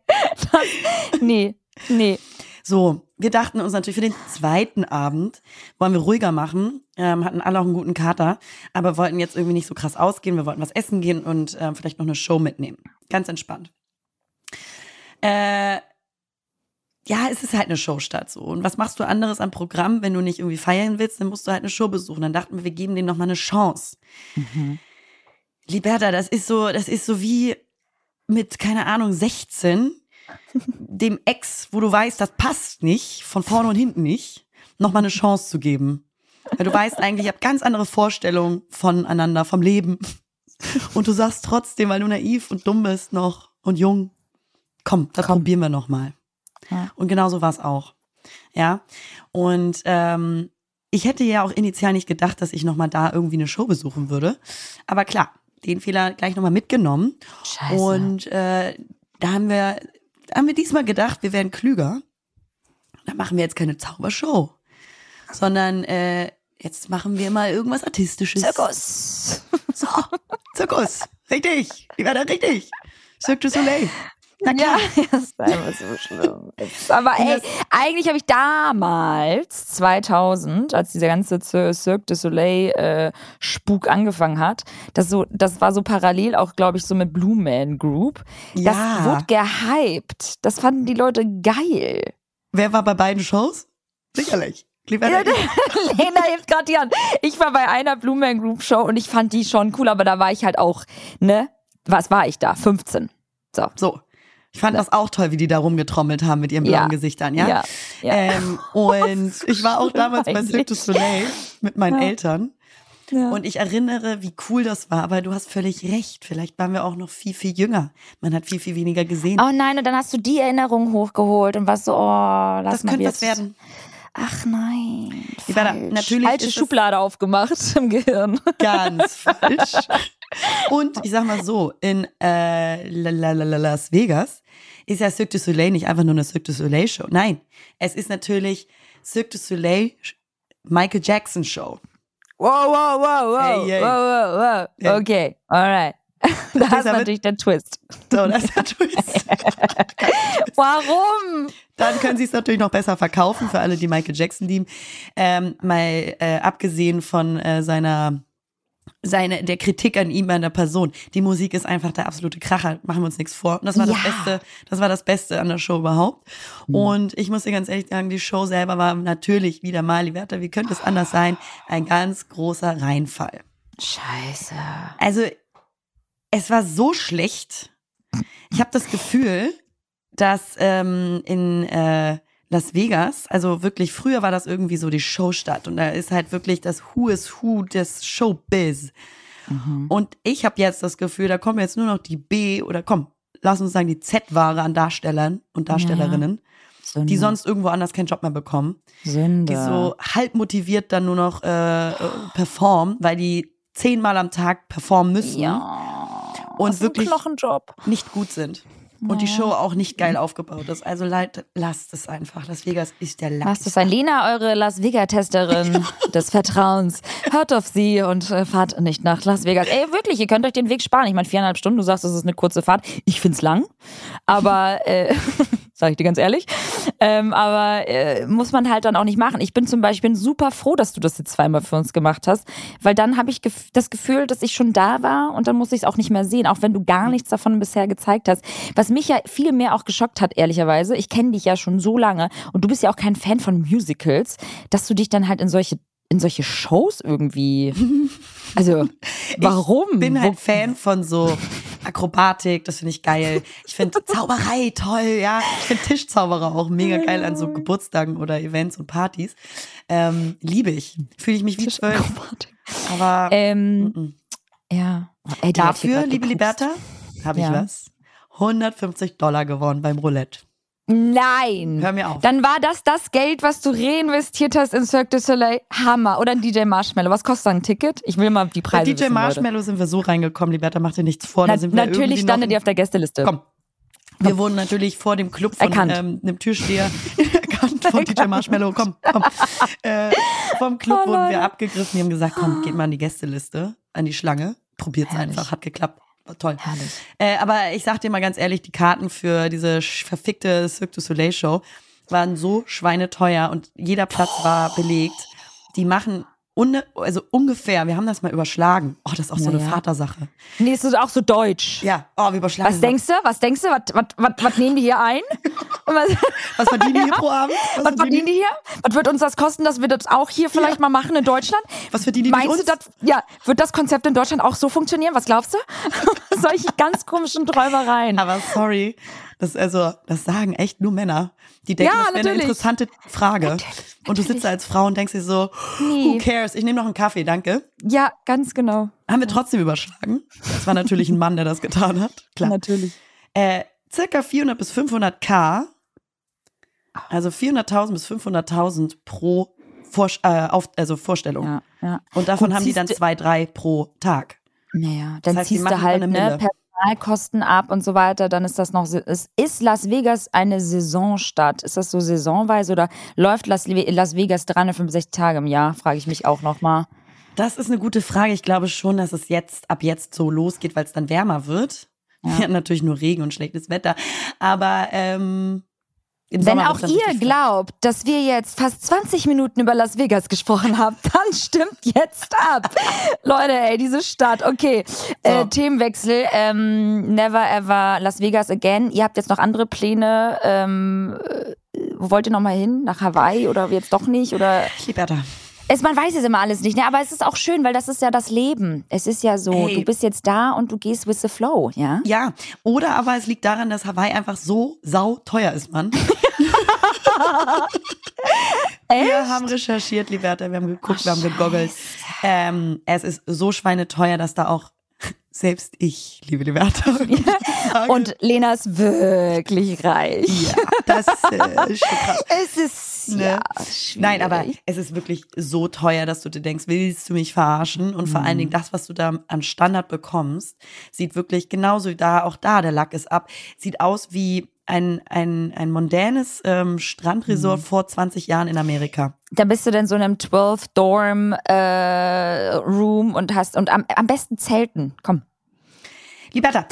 C: Das, nee, nee.
D: So, wir dachten uns natürlich für den zweiten Abend wollen wir ruhiger machen, ähm, hatten alle auch einen guten Kater, aber wollten jetzt irgendwie nicht so krass ausgehen. Wir wollten was essen gehen und ähm, vielleicht noch eine Show mitnehmen. Ganz entspannt. Äh, ja, es ist halt eine Show statt so. Und was machst du anderes am Programm, wenn du nicht irgendwie feiern willst, dann musst du halt eine Show besuchen. Dann dachten wir, wir geben denen noch mal eine Chance. Liberta, das ist so, das ist so wie mit, keine Ahnung, 16, dem Ex, wo du weißt, das passt nicht, von vorne und hinten nicht, noch mal eine Chance zu geben. Weil du weißt eigentlich, ihr habt ganz andere Vorstellungen voneinander, vom Leben. Und du sagst trotzdem, weil du naiv und dumm bist noch und jung, komm, das probieren wir noch mal.
C: Ja.
D: Und genau so war es auch. Ja. Und ähm, ich hätte ja auch initial nicht gedacht, dass ich noch mal da irgendwie eine Show besuchen würde. Aber klar, den Fehler gleich noch mal mitgenommen.
C: Scheiße.
D: Und äh, da haben wir, da haben wir diesmal gedacht, wir wären klüger. Da machen wir jetzt keine Zaubershow, sondern äh, jetzt machen wir mal irgendwas Artistisches.
C: Zirkus.
D: So, Zirkus. Richtig. Die war da richtig. Cirque du Soleil. Na klar.
C: Ja, das ist einfach so schlimm. Aber ey, eigentlich habe ich damals, 2000, als dieser ganze Cirque du Soleil äh, Spuk angefangen hat, das, so, das war so parallel auch, glaube ich, so mit Blue Man Group. Das
D: Ja.
C: wurde gehypt. Das fanden die Leute geil.
D: Wer war bei beiden Shows? Sicherlich. Lieber
C: Ja, Lena hebt gerade die Hand. Ich war bei einer Blue Man Group Show und ich fand die schon cool, aber da war ich halt auch, ne? Was war ich da? 15. So.
D: So. Ich fand das auch toll, wie die da rumgetrommelt haben mit ihren blauen
C: Ja.
D: Gesichtern, ja?
C: Ja. ja.
D: Ähm, und ich war auch damals bei. Cirque du Soleil mit meinen
C: Ja.
D: Eltern.
C: ja.
D: Und ich erinnere, wie cool das war. Aber du hast völlig recht. Vielleicht waren wir auch noch viel, viel jünger. Man hat viel, viel weniger gesehen.
C: Oh nein, und dann hast du die Erinnerung hochgeholt und warst so, oh, lass
D: das
C: mal
D: könnte
C: jetzt.
D: was werden.
C: Ach nein.
D: Die war da-
C: falsch.
D: natürlich
C: Falsche Schublade aufgemacht im Gehirn.
D: Ganz falsch. Und ich sag mal so, in äh, La- La- La- La- Las Vegas ist ja Cirque du Soleil nicht einfach nur eine Cirque du Soleil Show. Nein, es ist natürlich Cirque du Soleil Michael Jackson Show.
C: Wow, wow, wow, wow.
D: Ey, ey.
C: Wow, wow, wow. Okay, alright. Das ist
D: damit?
C: natürlich der Twist.
D: So, das ist der Twist.
C: Warum?
D: Dann können sie es natürlich noch besser verkaufen für alle, die Michael Jackson lieben. Ähm, mal äh, abgesehen von äh, seiner seine, der Kritik an ihm, an der Person. Die Musik ist einfach der absolute Kracher, machen wir uns nichts vor. Und das war das
C: Ja.
D: Beste, das war das Beste an der Show überhaupt. Und ich muss dir ganz ehrlich sagen, die Show selber war natürlich wieder mal, Liberta, wie könnte es anders sein, ein ganz großer Reinfall.
C: Scheiße.
D: Also, es war so schlecht. Ich habe das Gefühl, dass ähm, in äh, Las Vegas, also wirklich, früher war das irgendwie so die Showstadt und da ist halt wirklich das Who is Who des Showbiz. Und ich habe jetzt das Gefühl, da kommen jetzt nur noch die B oder komm, lass uns sagen, die Z-Ware an Darstellern und Darstellerinnen,
C: Sünde.
D: die sonst irgendwo anders keinen Job mehr bekommen
C: Sünde.
D: die so halb motiviert dann nur noch äh, äh, performen, weil die zehnmal am Tag performen müssen
C: ja.
D: und wirklich
C: Knochenjob.
D: nicht gut sind. Und die Show auch nicht geil aufgebaut ist. Also leid, lasst es einfach. Las Vegas ist der Lack.
C: Lasst es sein. Lena, eure Las Vegas-Testerin des Vertrauens. Hört auf sie und äh, fahrt nicht nach Las Vegas. Ey, wirklich, ihr könnt euch den Weg sparen. Ich meine, viereinhalb Stunden, du sagst, es ist eine kurze Fahrt. Ich find's lang. Aber, äh, sag ich dir ganz ehrlich. Ähm, aber äh, muss man halt dann auch nicht machen. Ich bin zum Beispiel super froh, dass du das jetzt zweimal für uns gemacht hast, weil dann habe ich gef das Gefühl, dass ich schon da war und dann muss ich es auch nicht mehr sehen, auch wenn du gar nichts davon bisher gezeigt hast. Was mich ja viel mehr auch geschockt hat, ehrlicherweise, ich kenne dich ja schon so lange und du bist ja auch kein Fan von Musicals, dass du dich dann halt in solche in solche Shows irgendwie. Also, warum?
D: Ich bin halt Fan von so Akrobatik, das finde ich geil. Ich finde Zauberei toll, ja. Ich finde Tischzauberer auch mega geil an so Geburtstagen oder Events und Partys. Ähm, liebe ich. Fühle ich mich wie zwölf. Aber
C: Ähm,
D: mm-mm.
C: ja. Ey, die hat hier
D: dafür, liebe. Liberta, habe ich
C: Ja.
D: was. 150 Dollar gewonnen beim Roulette.
C: Nein.
D: Hör mir auf.
C: Dann war das das Geld, was du reinvestiert hast in Cirque du Soleil. Hammer. Oder ein DJ Marshmallow. Was kostet ein Ticket? Ich will mal die
D: Bei
C: Preise
D: DJ
C: wissen, Leute.
D: Marshmallow sind wir so reingekommen, Liberta, mach dir nichts vor.
C: Na,
D: sind wir
C: natürlich
D: noch-
C: ihr auf der Gästeliste.
D: Komm. Wir wurden natürlich vor dem Club von ähm, einem Türsteher erkannt von DJ Marshmallow. Komm, komm. Äh, vom Club
C: Oh,
D: wurden wir
C: Leute.
D: abgegriffen. Die haben gesagt, komm, geht mal an die Gästeliste, an die Schlange. Probiert's
C: Herrlich.
D: einfach, hat geklappt. War toll.
C: Herrlich.
D: Äh, aber ich sag dir mal ganz ehrlich, die Karten für diese verfickte Cirque du Soleil Show waren so schweineteuer und jeder Platz war belegt. Die machen unne, also ungefähr, wir haben das mal überschlagen. Oh, das ist auch so
C: Ja,
D: eine
C: ja.
D: Vatersache.
C: Nee, ist auch so deutsch.
D: Ja, oh, wir überschlagen.
C: Was denkst du? Was denkst du? Was, was, was, was nehmen die hier ein? Was,
D: Was verdienen die hier pro Abend?
C: was verdienen die hier? Was wird uns das kosten, dass wir das auch hier vielleicht mal machen in Deutschland?
D: Was verdienen die
C: Meinst du, das, ja, wird das Konzept in Deutschland auch so funktionieren? Was glaubst du? Solche ganz komischen Träumereien.
D: Aber sorry, das also, das sagen echt nur Männer. Die denken,
C: Ja,
D: das wäre eine
C: natürlich.
D: interessante Frage.
C: Natürlich,
D: Und du sitzt da als Frau und denkst dir so, who cares? Ich nehme noch einen Kaffee, danke.
C: Ja, ganz genau.
D: Haben wir trotzdem überschlagen. Das war natürlich ein Mann, der das getan hat. Klar.
C: Natürlich.
D: Äh, circa 400 bis 500 K, also 400.000 bis 500.000 pro Vor äh, auf, also Vorstellung.
C: Ja, ja.
D: Und davon
C: Gut,
D: haben die dann zwei, drei pro Tag.
C: Naja, dann
D: heißt, die
C: ziehst du halt
D: eine
C: ne,
D: Mille.
C: Personalkosten ab und so weiter, dann ist das noch, ist Las Vegas eine Saisonstadt. Ist das so saisonweise oder läuft Las, Las Vegas 365 Tage im Jahr, frage ich mich auch nochmal.
D: Das ist eine gute Frage. Ich glaube schon, dass es jetzt ab jetzt so losgeht, weil es dann wärmer wird. Ja. Wir hatten natürlich nur Regen und schlechtes Wetter. Aber ähm,
C: Wenn auch ihr glaubt, dass wir jetzt fast 20 Minuten über Las Vegas gesprochen haben, dann stimmt jetzt ab. Leute, ey, diese Stadt. Okay, äh,
D: So.
C: Themenwechsel. Ähm, never ever Las Vegas again. Ihr habt jetzt noch andere Pläne. Ähm, äh, wo wollt ihr noch mal hin? Nach Hawaii oder jetzt doch nicht? Oder
D: Ich liebe Bertha.
C: Es, man weiß es immer alles nicht, ne? aber es ist auch schön, weil das ist ja das Leben. Es ist ja so,
D: Ey.
C: du bist jetzt da und du gehst with the flow, ja?
D: Ja, oder aber es liegt daran, dass Hawaii einfach so sau teuer ist, Mann. Wir haben recherchiert, Liberta, wir haben geguckt, wir haben gegoggelt. Ähm, es ist so schweineteuer, dass da auch selbst ich, liebe Liberta, sage,
C: Und Lena ist wirklich reich.
D: ja, das äh, ist schon krass.
C: Es ist
D: Ne?
C: ja
D: Nein, aber es ist wirklich so teuer, dass du dir denkst, willst du mich verarschen? Und vor allen Dingen das, was du da an Standard bekommst, sieht wirklich genauso da, auch da, der Lack ist ab, sieht aus wie ein, ein, ein mondänes ähm, Strandresort vor 20 Jahren in Amerika.
C: Da bist du dann so in einem 12 Dorm äh, Room und hast und am, am besten Zelten. Komm.
D: Liberta,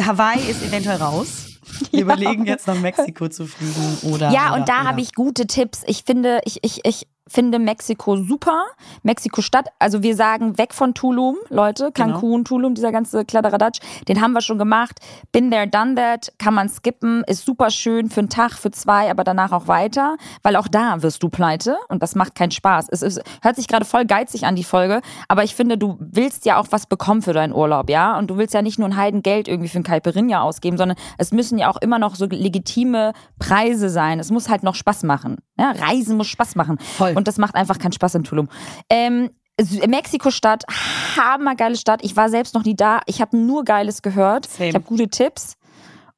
D: Hawaii ist eventuell raus. Wir überlegen jetzt nach Mexiko zu fliegen oder.
C: Ja,
D: oder,
C: und da habe ich gute Tipps. Ich finde, ich, ich, ich finde Mexiko super. Mexiko-Stadt, also wir sagen weg von Tulum, Leute.
D: Genau.
C: Cancun, Tulum, dieser ganze Kladderadatsch, den haben wir schon gemacht. Been there, done that, kann man skippen, ist super schön für einen Tag, für zwei, aber danach auch weiter, weil auch da wirst du pleite und das macht keinen Spaß. Es ist, hört sich gerade voll geizig an, die Folge, aber ich finde, du willst ja auch was bekommen für deinen Urlaub, ja? Und du willst ja nicht nur ein Heidengeld irgendwie für ein Caipirinha ausgeben, sondern es müssen ja auch immer noch so legitime Preise sein. Es muss halt noch Spaß machen. Ja? Reisen muss Spaß machen.
D: Voll.
C: Und das macht einfach keinen Spaß in Tulum. Ähm, Mexiko-Stadt, hammergeile Stadt. Ich war selbst noch nie da. Ich habe nur Geiles gehört.
D: Same.
C: Ich habe gute Tipps.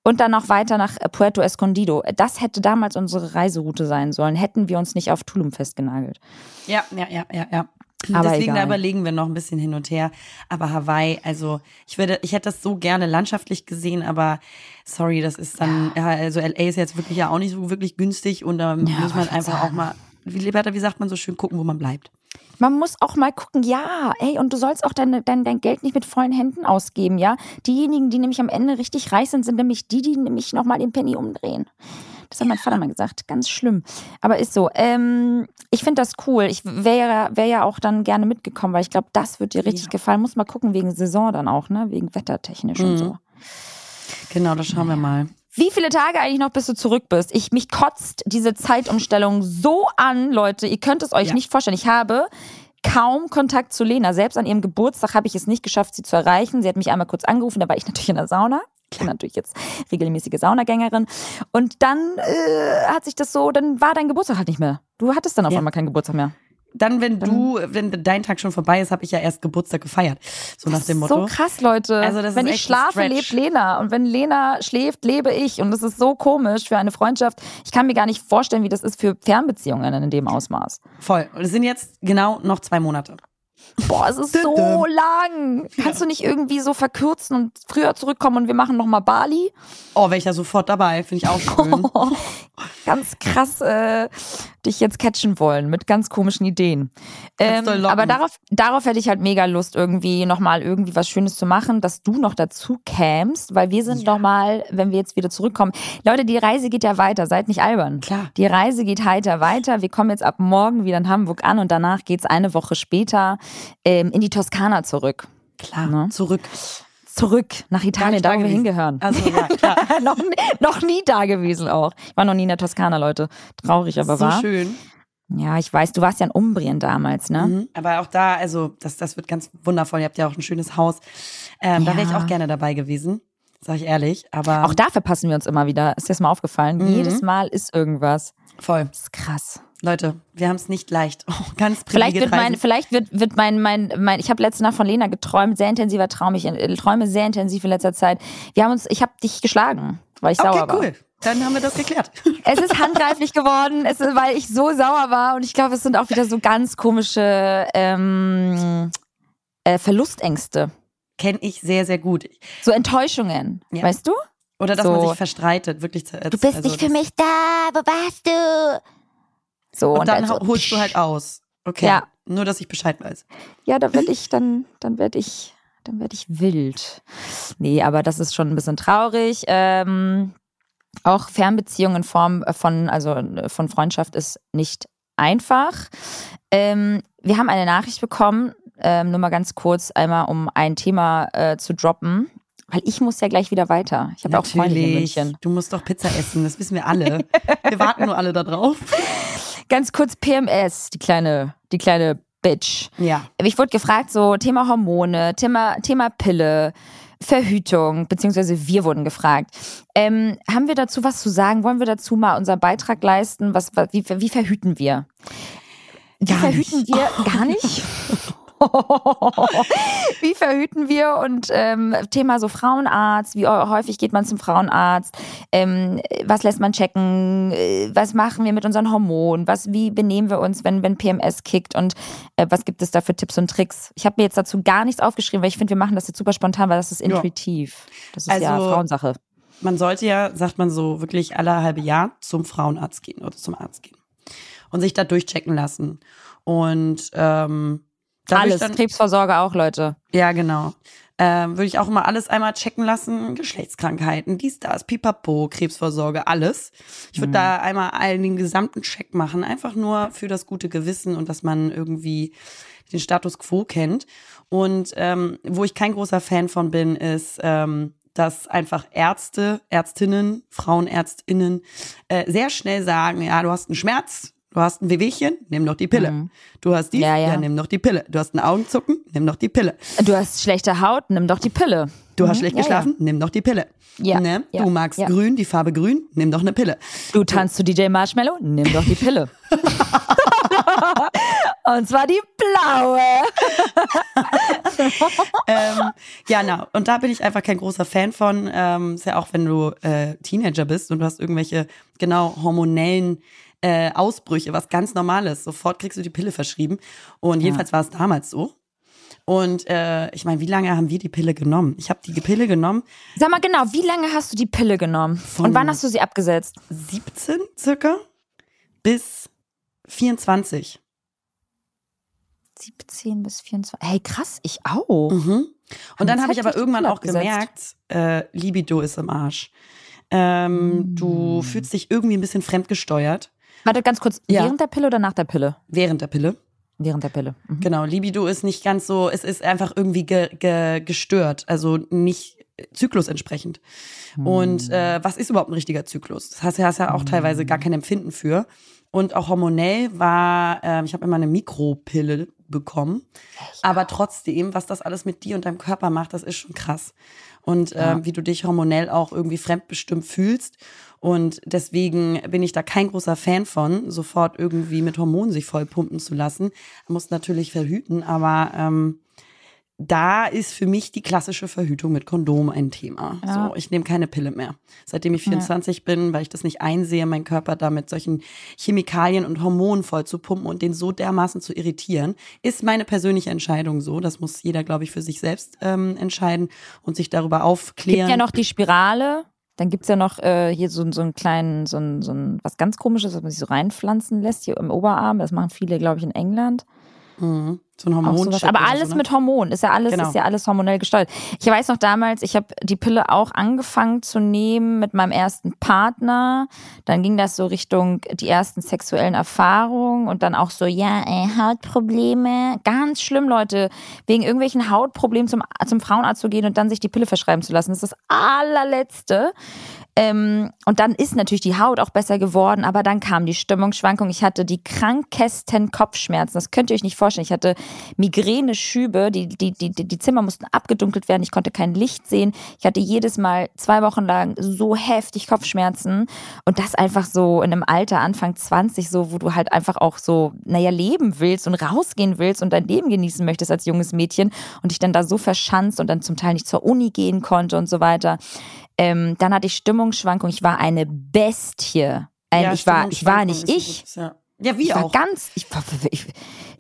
C: Und dann noch weiter nach äh, Puerto Escondido. Das hätte damals unsere Reiseroute sein sollen. Hätten wir uns nicht auf Tulum festgenagelt.
D: Ja, ja, ja, ja, ja.
C: Aber
D: Deswegen da
C: egal.
D: überlegen wir noch ein bisschen hin und her. Aber Hawaii, also ich würde, ich hätte das so gerne landschaftlich gesehen, aber sorry, das ist dann, ja. also LA ist jetzt wirklich ja auch nicht so wirklich günstig und da muss man
C: wollte ich
D: einfach auch
C: sagen.
D: mal, wie Liberta, wie sagt man so schön, gucken, wo man bleibt.
C: Man muss auch mal gucken, ja, ey, und du sollst auch deine, dein, dein Geld nicht mit vollen Händen ausgeben, ja. Diejenigen, die nämlich am Ende richtig reich sind, sind nämlich die, die nämlich nochmal den Penny umdrehen. Das hat mein Vater mal gesagt. Ganz schlimm. Aber ist so. Ähm, ich finde das cool. Ich wäre wär ja auch dann gerne mitgekommen, weil ich glaube, das wird dir richtig gefallen. Muss mal gucken, wegen Saison dann auch, ne? Wegen wettertechnisch und so.
D: Genau, das schauen wir mal.
C: Wie viele Tage eigentlich noch, bis du zurück bist? Ich mich kotzt diese Zeitumstellung so an, Leute. Ihr könnt es euch
D: Ja.
C: nicht vorstellen. Ich habe kaum Kontakt zu Lena. Selbst an ihrem Geburtstag habe ich es nicht geschafft, sie zu erreichen. Sie hat mich einmal kurz angerufen, da war ich natürlich in der Sauna. Ich bin natürlich jetzt regelmäßige Saunagängerin. Und dann äh, hat sich das so, dann war dein Geburtstag halt nicht mehr. Du hattest dann auf
D: Ja.
C: einmal keinen Geburtstag mehr.
D: Dann, wenn du, wenn dein Tag schon vorbei ist, habe ich ja erst Geburtstag gefeiert. So nach dem Motto.
C: So krass, Leute.
D: Also das
C: wenn
D: ist
C: ich
D: echt
C: schlafe, lebt Lena. Und wenn Lena schläft, lebe ich. Und das ist so komisch für eine Freundschaft. Ich kann mir gar nicht vorstellen, wie das ist für Fernbeziehungen in dem Ausmaß.
D: Voll. Und es sind jetzt genau noch zwei Monate.
C: Boah, es ist so lang. Kannst du nicht irgendwie so verkürzen und früher zurückkommen und wir machen nochmal Bali?
D: Oh, wäre ich da sofort dabei. Finde ich auch schön.
C: ganz krass äh, dich jetzt catchen wollen mit ganz komischen Ideen. Ähm, aber darauf, darauf hätte ich halt mega Lust, irgendwie nochmal irgendwie was Schönes zu machen, dass du noch dazu kämst, weil wir sind noch mal, wenn wir jetzt wieder zurückkommen. Leute, die Reise geht ja weiter, seid nicht albern.
D: Klar.
C: Die Reise geht heiter weiter. Wir kommen jetzt ab morgen wieder in Hamburg an und danach geht's eine Woche später ähm, in die Toskana zurück.
D: Klar.
C: Ne?
D: Zurück.
C: Zurück nach Italien, da wo wir hingehören.
D: Also ja, klar.
C: noch, nie- noch nie da gewesen auch. Ich war noch nie in der Toskana, Leute. Traurig, aber
D: so
C: wahr.
D: schön.
C: Ja, ich weiß, du warst ja in Umbrien damals, ne?
D: Mhm. Aber auch da, also das, das wird ganz wundervoll. Ihr habt ja auch ein schönes Haus. Ähm, Da wäre ich
C: Ja.
D: auch gerne dabei gewesen, sag ich ehrlich. Aber
C: Auch da verpassen wir uns immer wieder. Ist dir das mal aufgefallen?
D: Mhm.
C: Jedes Mal ist irgendwas.
D: voll.
C: Das ist krass.
D: Leute, wir haben es nicht leicht. Oh, ganz
C: Vielleicht wird mein, vielleicht wird, wird mein, mein, mein, ich habe letzte Nacht von Lena geträumt, sehr intensiver Traum. Ich äh, träume sehr intensiv in letzter Zeit. Wir haben uns, ich habe dich geschlagen, weil ich
D: Okay,
C: sauer war.
D: cool. Dann haben wir das geklärt.
C: Es ist handgreiflich geworden, es weil ich so sauer war und ich glaube, es sind auch wieder so ganz komische ähm, äh, Verlustängste,
D: Kenne ich sehr, sehr gut.
C: so Enttäuschungen,
D: Ja.
C: weißt du?
D: Oder dass
C: So.
D: man sich verstreitet, wirklich. zu-
C: Du bist
D: also
C: nicht für mich da, wo warst du? So
D: Und dann
C: also,
D: holst du halt aus. Okay.
C: Ja.
D: Nur, dass ich Bescheid weiß.
C: Ja, da werde ich dann, dann werde ich, dann werde ich wild. Nee, aber das ist schon ein bisschen traurig. Ähm, auch Fernbeziehung in Form von, also von Freundschaft ist nicht einfach. Ähm, wir haben eine Nachricht bekommen, ähm, nur mal ganz kurz, einmal um ein Thema äh, zu droppen. Weil ich muss ja gleich wieder weiter. Ich habe auch Freunde in München.
D: Du musst doch Pizza essen, das wissen wir alle. wir warten nur alle da drauf.
C: Ganz kurz PMS, die kleine, die kleine Bitch.
D: Ja.
C: Ich wurde gefragt, so Thema Hormone, Thema, Thema Pille, Verhütung, beziehungsweise wir wurden gefragt. Ähm, haben wir dazu was zu sagen? Wollen wir dazu mal unseren Beitrag leisten? Was, wie, wie verhüten wir? Wie
D: Gar
C: verhüten
D: nicht.
C: wir gar nicht? wie verhüten wir? Und ähm, Thema so Frauenarzt, wie häufig geht man zum Frauenarzt? Ähm, was lässt man checken? Äh, Was machen wir mit unseren Hormonen? Was, wie benehmen wir uns, wenn, wenn PMS kickt? Und äh, was gibt es da für Tipps und Tricks? Ich habe mir jetzt dazu gar nichts aufgeschrieben, weil ich finde, wir machen das jetzt super spontan, weil das ist intuitiv. Das ist ja
D: Also-
C: Frauensache.
D: Man sollte ja, sagt man so, wirklich alle halbe Jahr zum Frauenarzt gehen oder zum Arzt gehen. Und sich da durchchecken lassen. Und ähm, da würd ich
C: Alles,
D: dann,
C: Krebsvorsorge auch, Leute.
D: Ja, genau. Ähm, Würde ich auch immer alles einmal checken lassen. Geschlechtskrankheiten, dies, das, pipapo, Krebsvorsorge, alles. Ich würde da einmal allen den gesamten Check machen. Einfach nur für das gute Gewissen und dass man irgendwie den Status quo kennt. Und ähm, wo ich kein großer Fan von bin, ist, ähm, dass einfach Ärzte, Ärztinnen, Frauenärztinnen äh, sehr schnell sagen, ja, du hast einen Schmerz, du hast ein Wehwehchen, nimm doch die Pille. Du hast dies,
C: Ja,
D: ja,
C: ja.
D: nimm doch die Pille. Du hast ein Augenzucken, nimm doch die Pille.
C: Du hast schlechte Haut, nimm doch die Pille.
D: Du hast
C: Mhm,
D: schlecht
C: ja,
D: geschlafen, nimm doch die Pille.
C: Ja,
D: ne? du magst grün, die Farbe grün, nimm doch eine Pille.
C: Du tanzt zu DJ Marshmallow, nimm doch die Pille. Und zwar die blaue.
D: ähm, ja, na, und da bin ich einfach kein großer Fan von. Ähm, ist ja auch, wenn du äh, Teenager bist und du hast irgendwelche genau hormonellen äh, Ausbrüche, was ganz normal ist. Sofort kriegst du die Pille verschrieben. Und jedenfalls war es damals so. Und äh, ich meine, wie lange haben wir die Pille genommen? Ich habe die Pille genommen,
C: Sag mal genau, wie lange hast du die Pille genommen? Und wann hast du sie abgesetzt?
D: 17 circa bis 24.
C: 17 bis 24. Hey, krass, ich auch.
D: Mhm. Und dann habe ich aber irgendwann auch gemerkt, äh, Libido ist im Arsch. Ähm,
C: Mm.
D: Du fühlst dich irgendwie ein bisschen fremdgesteuert
C: Warte ganz kurz,
D: Ja.
C: während der Pille oder nach der Pille?
D: während der Pille.
C: Während der Pille. Mhm.
D: Genau, Libido ist nicht ganz so, es ist einfach irgendwie ge, ge, gestört, also nicht Zyklus entsprechend. Und äh, was ist überhaupt ein richtiger Zyklus? Das heißt, du hast ja auch teilweise gar kein Empfinden für. Und auch hormonell war, ähm, ich habe immer eine Mikropille bekommen. Aber trotzdem, was das alles mit dir und deinem Körper macht, das ist schon krass. Und ähm, wie du dich hormonell auch irgendwie fremdbestimmt fühlst. Und deswegen bin ich da kein großer Fan von, sofort irgendwie mit Hormonen sich vollpumpen zu lassen. Man muss natürlich verhüten, aber ähm, da ist für mich die klassische Verhütung mit Kondom ein Thema.
C: Ja.
D: So, ich nehme keine Pille mehr. Seitdem ich 24 bin, weil ich das nicht einsehe, meinen Körper da mit solchen Chemikalien und Hormonen voll zu pumpen und den so dermaßen zu irritieren, ist meine persönliche Entscheidung so. Das muss jeder, glaube ich, für sich selbst ähm, entscheiden und sich darüber aufklären.
C: Gibt ja noch die Spirale. Dann gibt's ja noch äh, hier so, so einen kleinen, so ein, so ein, was ganz komisches, was man sich so reinpflanzen lässt, hier im Oberarm. Das machen viele, glaube ich, in England.
D: Mhm. So ein Hormon.
C: Aber alles mit Hormon, ist ja alles,
D: Genau.
C: ist ja alles hormonell gesteuert. Ich weiß noch damals, ich habe die Pille auch angefangen zu nehmen mit meinem ersten Partner. Dann ging das so Richtung die ersten sexuellen Erfahrungen und dann auch so, ja, ey, Hautprobleme. Ganz schlimm, Leute, wegen irgendwelchen Hautproblemen zum, zum Frauenarzt zu gehen und dann sich die Pille verschreiben zu lassen. Das ist das allerletzte. Ähm, und dann ist natürlich die Haut auch besser geworden, aber dann kam die Stimmungsschwankung. Ich hatte die krankesten Kopfschmerzen. Das könnt ihr euch nicht vorstellen. Ich hatte Migräne-Schübe. Die, die, die, die Zimmer mussten abgedunkelt werden. Ich konnte kein Licht sehen. Ich hatte jedes Mal zwei Wochen lang so heftig Kopfschmerzen. Und das einfach so in einem Alter, Anfang 20, so, wo du halt einfach auch so, naja, leben willst und rausgehen willst und dein Leben genießen möchtest als junges Mädchen und dich dann da so verschanzt und dann zum Teil nicht zur Uni gehen konnte und so weiter. Ähm, dann hatte ich Stimmungsschwankung. Ich war eine Bestie. Ein, ich, war, ich war nicht ich.
D: Ja, ja wie
C: Ich war
D: auch.
C: ganz, ich, war- ich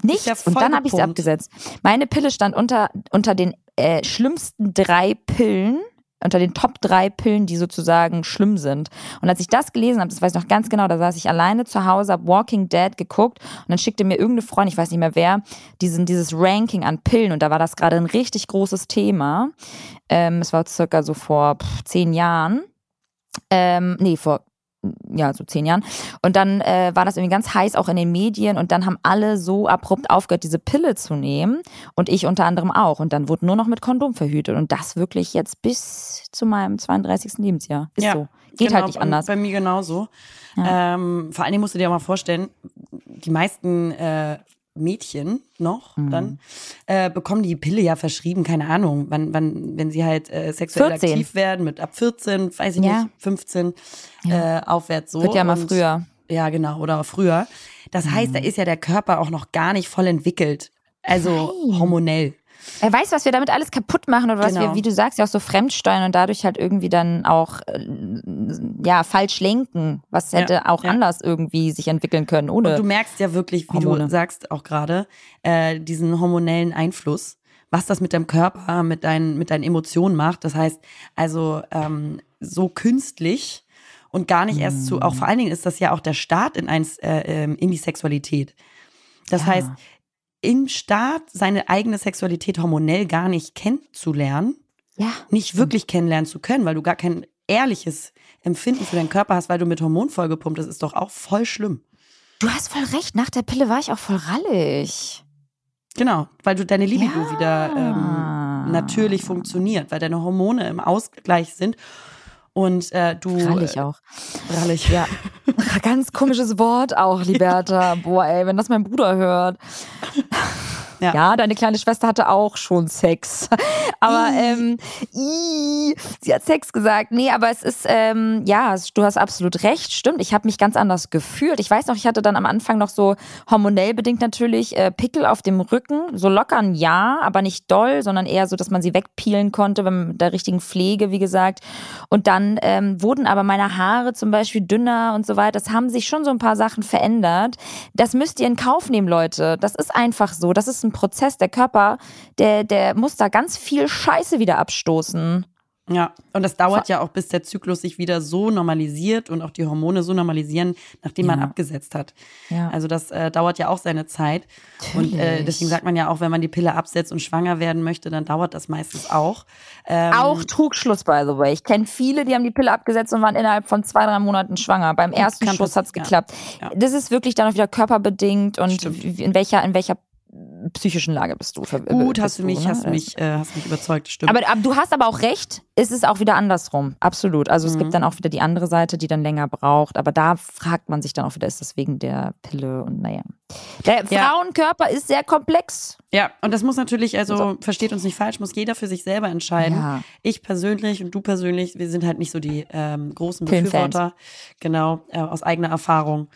C: nichts.
D: ja
C: und dann habe ich sie
D: vollgepumpt.
C: abgesetzt. Meine Pille stand unter, unter den äh, schlimmsten drei Pillen unter den Top drei Pillen, die sozusagen schlimm sind. Und als ich das gelesen habe, das weiß ich noch ganz genau, da saß ich alleine zu Hause, habe Walking Dead geguckt und dann schickte mir irgendeine Freundin, ich weiß nicht mehr wer, diesen, dieses Ranking an Pillen und da war das gerade ein richtig großes Thema. Ähm, es war circa so vor zehn Jahren. Ähm, nee, vor ja, so zehn Jahren. Und dann äh, war das irgendwie ganz heiß auch in den Medien und dann haben alle so abrupt aufgehört, diese Pille zu nehmen und ich unter anderem auch. Und dann wurde nur noch mit Kondom verhütet und das wirklich jetzt bis zu meinem 32. Lebensjahr. Ist
D: Ja,
C: so. Geht
D: genau,
C: halt nicht anders.
D: Bei mir genauso. Ähm, vor allen Dingen musst du dir auch mal vorstellen, die meisten äh, Mädchen noch
C: Mhm.
D: dann äh, bekommen die Pille ja verschrieben, keine Ahnung, wann, wann, wenn sie halt äh, sexuell
C: 14.
D: aktiv werden, mit ab 14, weiß ich
C: Ja.
D: nicht, 15 äh, aufwärts so.
C: Wird ja mal
D: Und-
C: früher.
D: Ja, genau, oder früher. Das heißt, da ist ja der Körper auch noch gar nicht voll entwickelt. Also
C: Nein.
D: hormonell.
C: Er weiß, was wir damit alles kaputt machen oder was
D: Genau.
C: wir, wie du sagst, ja auch so fremdsteuern und dadurch halt irgendwie dann auch äh, ja falsch lenken, was
D: Ja,
C: hätte auch
D: ja.
C: anders irgendwie sich entwickeln können ohne.
D: Und du merkst ja wirklich, wie
C: Hormone.
D: du sagst auch gerade, äh, diesen hormonellen Einfluss, was das mit deinem Körper, mit deinen, mit deinen Emotionen macht. Das heißt, also ähm, so künstlich und gar nicht erst zu, auch vor allen Dingen ist das ja auch der Start in eins, äh, ähm, in die Sexualität. Das
C: Ja.
D: heißt, im Start seine eigene Sexualität hormonell gar nicht kennenzulernen,
C: ja.
D: nicht wirklich kennenlernen zu können, weil du gar kein ehrliches Empfinden für deinen Körper hast, weil du mit Hormon vollgepumpt bist, ist doch auch voll schlimm.
C: Du hast voll recht, nach der Pille war ich auch voll rallig.
D: Genau, weil du deine Libido
C: Ja.
D: wieder ähm, natürlich funktioniert, weil deine Hormone im Ausgleich sind und äh, du
C: Rallig auch.
D: Äh, rallig.
C: Ja. Ganz komisches Wort auch, Liberta. Boah, ey, wenn das mein Bruder hört.
D: Ja.
C: Ja, deine kleine Schwester hatte auch schon Sex. Aber ähm, ii, sie hat Sex gesagt. Nee, aber es ist, ähm, ja, du hast absolut recht, stimmt. Ich habe mich ganz anders gefühlt. Ich weiß noch, ich hatte dann am Anfang noch so hormonell bedingt natürlich äh, Pickel auf dem Rücken. So locker ein Ja, aber nicht doll, sondern eher so, dass man sie wegpeelen konnte, wenn mit der richtigen Pflege, wie gesagt. Und dann ähm, wurden aber meine Haare zum Beispiel dünner und so weiter. Das haben sich schon so ein paar Sachen verändert. Das müsst ihr in Kauf nehmen, Leute. Das ist einfach so. Das ist ein Prozess. Der Körper, der, der muss da ganz viel Scheiße wieder abstoßen.
D: Ja, und das dauert ja auch, bis der Zyklus sich wieder so normalisiert und auch die Hormone so normalisieren, nachdem man
C: Ja.
D: abgesetzt hat.
C: Ja.
D: Also das äh, dauert ja auch seine Zeit. Und äh,
C: Natürlich.
D: deswegen sagt man ja auch, wenn man die Pille absetzt und schwanger werden möchte, dann dauert das meistens auch. Ähm,
C: Auch Trugschluss, by the way. Ich kenne viele, die haben die Pille abgesetzt und waren innerhalb von zwei, drei Monaten schwanger. Beim ersten Schuss hat's
D: passieren,
C: geklappt.
D: ja.
C: Das ist wirklich dann auch wieder körperbedingt und
D: Stimmt.
C: in welcher, in welcher psychischen Lage bist du?
D: Gut, hast du mich,
C: ne?
D: hast mich, äh, hast mich überzeugt, stimmt.
C: Aber, aber du hast aber auch recht, es ist auch wieder andersrum. Absolut. Also es
D: Mhm.
C: gibt dann auch wieder die andere Seite, die dann länger braucht. Aber da fragt man sich dann auch wieder, ist das wegen der Pille und naja. Der
D: Ja.
C: Frauenkörper ist sehr komplex.
D: Ja, und das muss natürlich, also versteht uns nicht falsch, muss jeder für sich selber entscheiden.
C: Ja.
D: Ich persönlich und du persönlich, wir sind halt nicht so die ähm, großen. Befürworter. Genau, äh, aus eigener Erfahrung.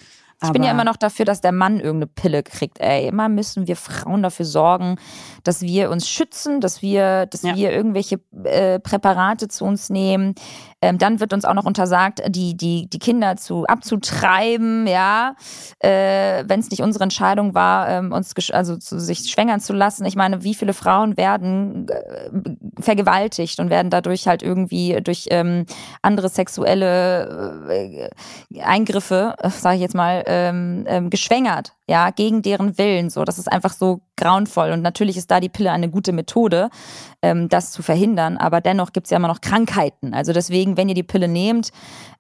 C: Ich bin ja
D: Aber-
C: immer noch dafür, dass der Mann irgendeine Pille kriegt. Ey, immer müssen wir Frauen dafür sorgen, dass wir uns schützen, dass wir, dass
D: Ja.
C: wir irgendwelche äh, Präparate zu uns nehmen. Ähm, dann wird uns auch noch untersagt, die die die Kinder zu abzutreiben, ja, äh, wenn es nicht unsere Entscheidung war, ähm, uns also zu, sich schwängern zu lassen. Ich meine, wie viele Frauen werden äh, vergewaltigt und werden dadurch halt irgendwie durch ähm, andere sexuelle äh, Eingriffe, sage ich jetzt mal, ähm, ähm, geschwängert, ja, gegen deren Willen. So, das ist einfach so grauenvoll. Und natürlich ist da die Pille eine gute Methode, ähm, das zu verhindern. Aber dennoch gibt es ja immer noch Krankheiten. Also deswegen, wenn ihr die Pille nehmt,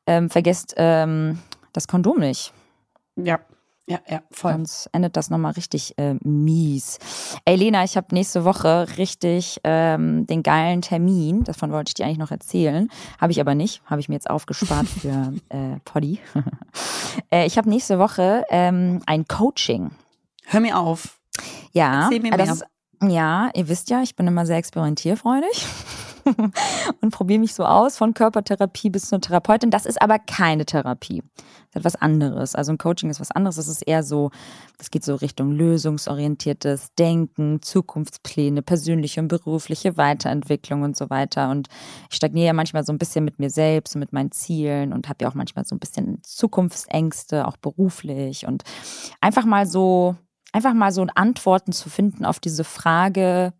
C: ähm, vergesst ähm, das Kondom nicht.
D: Ja, ja, ja, voll.
C: Sonst endet das nochmal richtig äh, mies. Ey, Lena, ich habe nächste Woche richtig ähm, den geilen Termin. Davon wollte ich dir eigentlich noch erzählen. Habe ich aber nicht. Habe ich mir jetzt aufgespart für äh, Poddy. äh, ich habe nächste Woche ähm, ein Coaching.
D: Hör mir auf.
C: Ja, das ja, ihr wisst ja, ich bin immer sehr experimentierfreudig und probiere mich so aus von Körpertherapie bis zur Therapeutin. Das ist aber keine Therapie. Das ist etwas anderes. Also ein Coaching ist was anderes. Das ist eher so, das geht so Richtung lösungsorientiertes Denken, Zukunftspläne, persönliche und berufliche Weiterentwicklung und so weiter. Und ich stagniere ja manchmal so ein bisschen mit mir selbst und mit meinen Zielen und habe ja auch manchmal so ein bisschen Zukunftsängste, auch beruflich und einfach mal so einfach mal so Antworten zu finden auf diese Frage,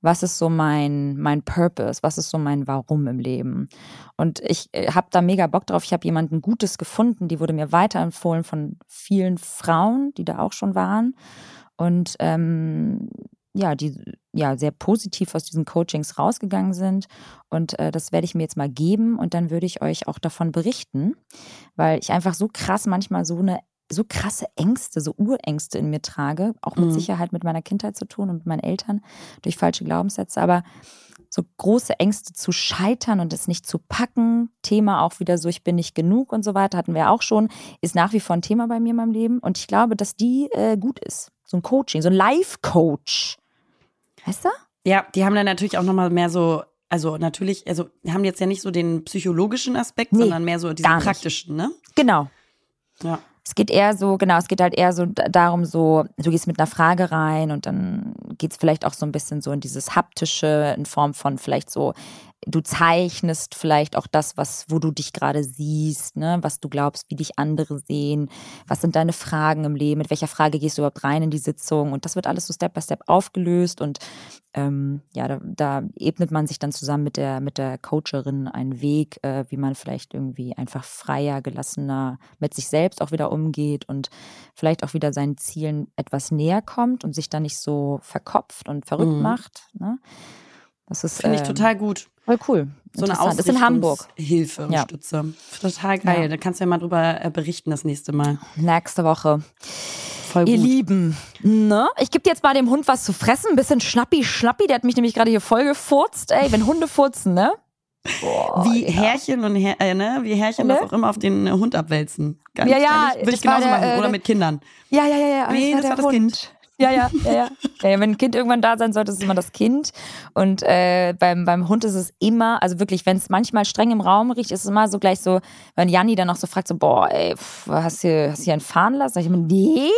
C: was ist so mein, mein Purpose, was ist so mein Warum im Leben. Und ich äh, habe da mega Bock drauf. Ich habe jemanden Gutes gefunden, die wurde mir weiterempfohlen von vielen Frauen, die da auch schon waren. Und ähm, ja, die ja sehr positiv aus diesen Coachings rausgegangen sind. Und äh, das werde ich mir jetzt mal geben und dann würde ich euch auch davon berichten, weil ich einfach so krass manchmal so eine so krasse Ängste, so Urängste in mir trage, auch mit mhm. Sicherheit mit meiner Kindheit zu tun und mit meinen Eltern durch falsche Glaubenssätze, aber so große Ängste zu scheitern und es nicht zu packen, Thema auch wieder so, ich bin nicht genug und so weiter, hatten wir auch schon, ist nach wie vor ein Thema bei mir in meinem Leben und ich glaube, dass die äh, gut ist. So ein Coaching, so ein Life-Coach. Weißt du?
D: Ja, die haben dann natürlich auch nochmal mehr so, also natürlich, also haben jetzt ja nicht so den psychologischen Aspekt, nee, sondern mehr so diesen praktischen, ne?
C: Genau. Ja. Es geht eher so, genau, es geht halt eher so darum, so, du gehst mit einer Frage rein und dann geht es vielleicht auch so ein bisschen so in dieses Haptische, in Form von vielleicht so, du zeichnest vielleicht auch das, was, wo du dich gerade siehst, ne, was du glaubst, wie dich andere sehen, was sind deine Fragen im Leben, mit welcher Frage gehst du überhaupt rein in die Sitzung und das wird alles so Step by Step aufgelöst und ähm, ja, da, da ebnet man sich dann zusammen mit der, mit der Coacherin einen Weg, äh, wie man vielleicht irgendwie einfach freier, gelassener mit sich selbst auch wieder umgeht und vielleicht auch wieder seinen Zielen etwas näher kommt und sich dann nicht so verkopft und verrückt mhm. macht. Ne?
D: Das ist finde ich ähm, total gut.
C: Voll cool.
D: So eine Ausrichtungs ist in Hamburg. Hilfe ja. Stütze. Total geil. Ja. Da kannst du ja mal drüber äh, berichten das nächste Mal.
C: Nächste Woche. Voll Ihr Lieben, ne? Ich gebe jetzt mal dem Hund was zu fressen. Ein bisschen Schnappi, Schnappi. Der hat mich nämlich gerade hier voll gefurzt. Ey, wenn Hunde furzen, ne?
D: Boah, wie ja. Härchen und Her äh, ne? wie Härchen ne? das auch immer auf den Hund abwälzen.
C: Ganz ja, ja,
D: Würde ich genauso der, machen. Oder äh, mit Kindern.
C: Ja, ja, ja, ja.
D: Nee, war, das war das Kind.
C: Ja, ja, ja, ja. ja, wenn ein Kind irgendwann da sein sollte, ist es immer das Kind. Und äh, beim, beim Hund ist es immer, also wirklich, wenn es manchmal streng im Raum riecht, ist es immer so gleich so, wenn Janni dann auch so fragt, so, boah, ey, pff, hast du hast hier einen fahren lassen? Sag ich immer, nee,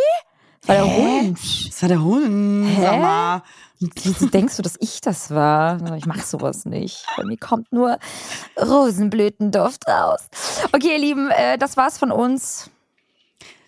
C: das war der Hä? Hund.
D: Das war der Hund, Hä? sag mal.
C: Wieso denkst du, dass ich das war? Ich mache sowas nicht. Bei mir kommt nur Rosenblütenduft raus. Okay, ihr Lieben, äh, das war's von uns.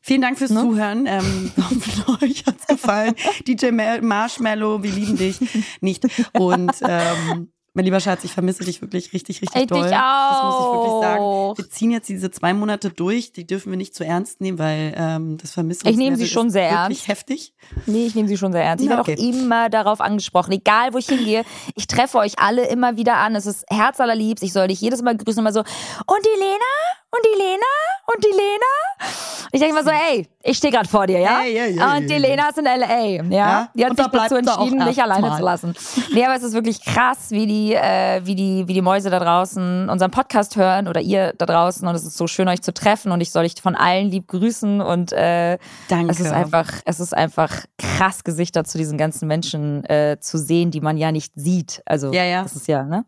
D: Vielen Dank fürs ne? Zuhören. Ähm, euch hat's gefallen. DJ Marshmallow, wir lieben dich nicht. Und ähm, mein lieber Schatz, ich vermisse dich wirklich richtig, richtig
C: Ey,
D: doll.
C: Dich auch.
D: Das muss ich wirklich sagen. Wir ziehen jetzt diese zwei Monate durch. Die dürfen wir nicht zu ernst nehmen, weil ähm, das Vermissen
C: Ich nehme sie schon sehr ernst.
D: heftig.
C: Nee, ich nehme sie schon sehr ernst. Ich werde okay. auch immer darauf angesprochen. Egal, wo ich hingehe, ich treffe euch alle immer wieder an. Es ist herzallerliebst. Ich soll dich jedes Mal grüßen, immer so. Und die Lena? Und die Lena? Und die Lena? Ich denke mal so, ey, ich stehe gerade vor dir, ja?
D: Hey, hey, hey,
C: und die Lena ist in L.A., ja? ja? Die hat sich dazu entschieden, mich alleine mal. zu lassen. Nee, aber es ist wirklich krass, wie die, äh, wie die, wie die Mäuse da draußen unseren Podcast hören oder ihr da draußen und es ist so schön, euch zu treffen und ich soll euch von allen lieb grüßen und äh,
D: Danke.
C: es ist einfach, es ist einfach krass, Gesichter zu diesen ganzen Menschen äh, zu sehen, die man ja nicht sieht. Also,
D: ja, ja.
C: das ist ja, ne?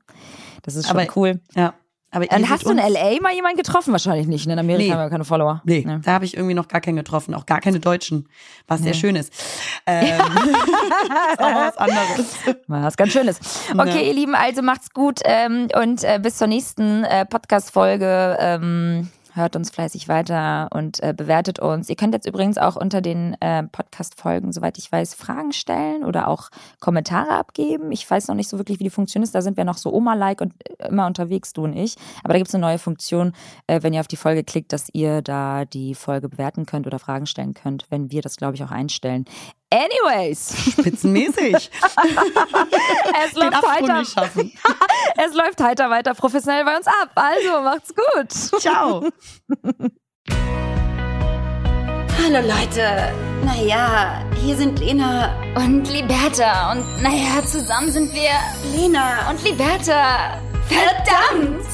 C: Das ist schon aber, cool.
D: Ja.
C: Aber Dann hast du in LA mal jemanden getroffen? Wahrscheinlich nicht. In Amerika nee. haben wir keine Follower.
D: Nee, nee. da habe ich irgendwie noch gar keinen getroffen. Auch gar keine Deutschen. Was nee. sehr schön ist. Ähm, ist auch was anderes.
C: Was ganz Schönes. Okay, ihr Lieben, also macht's gut ähm, und äh, bis zur nächsten äh, Podcast-Folge. Ähm, hört uns fleißig weiter und äh, bewertet uns. Ihr könnt jetzt übrigens auch unter den äh, Podcast-Folgen, soweit ich weiß, Fragen stellen oder auch Kommentare abgeben. Ich weiß noch nicht so wirklich, wie die Funktion ist. Da sind wir noch so Oma-like und äh, immer unterwegs, du und ich. Aber da gibt es eine neue Funktion, äh, wenn ihr auf die Folge klickt, dass ihr da die Folge bewerten könnt oder Fragen stellen könnt, wenn wir das, glaube ich, auch einstellen. Anyways.
D: Spitzenmäßig.
C: es läuft heiter. es läuft heiter weiter professionell bei uns ab. Also macht's gut.
D: Ciao.
A: Hallo Leute. Naja, hier sind Lena
B: und Liberta. Und naja, zusammen sind wir
A: Lena
B: und Liberta. Verdammt!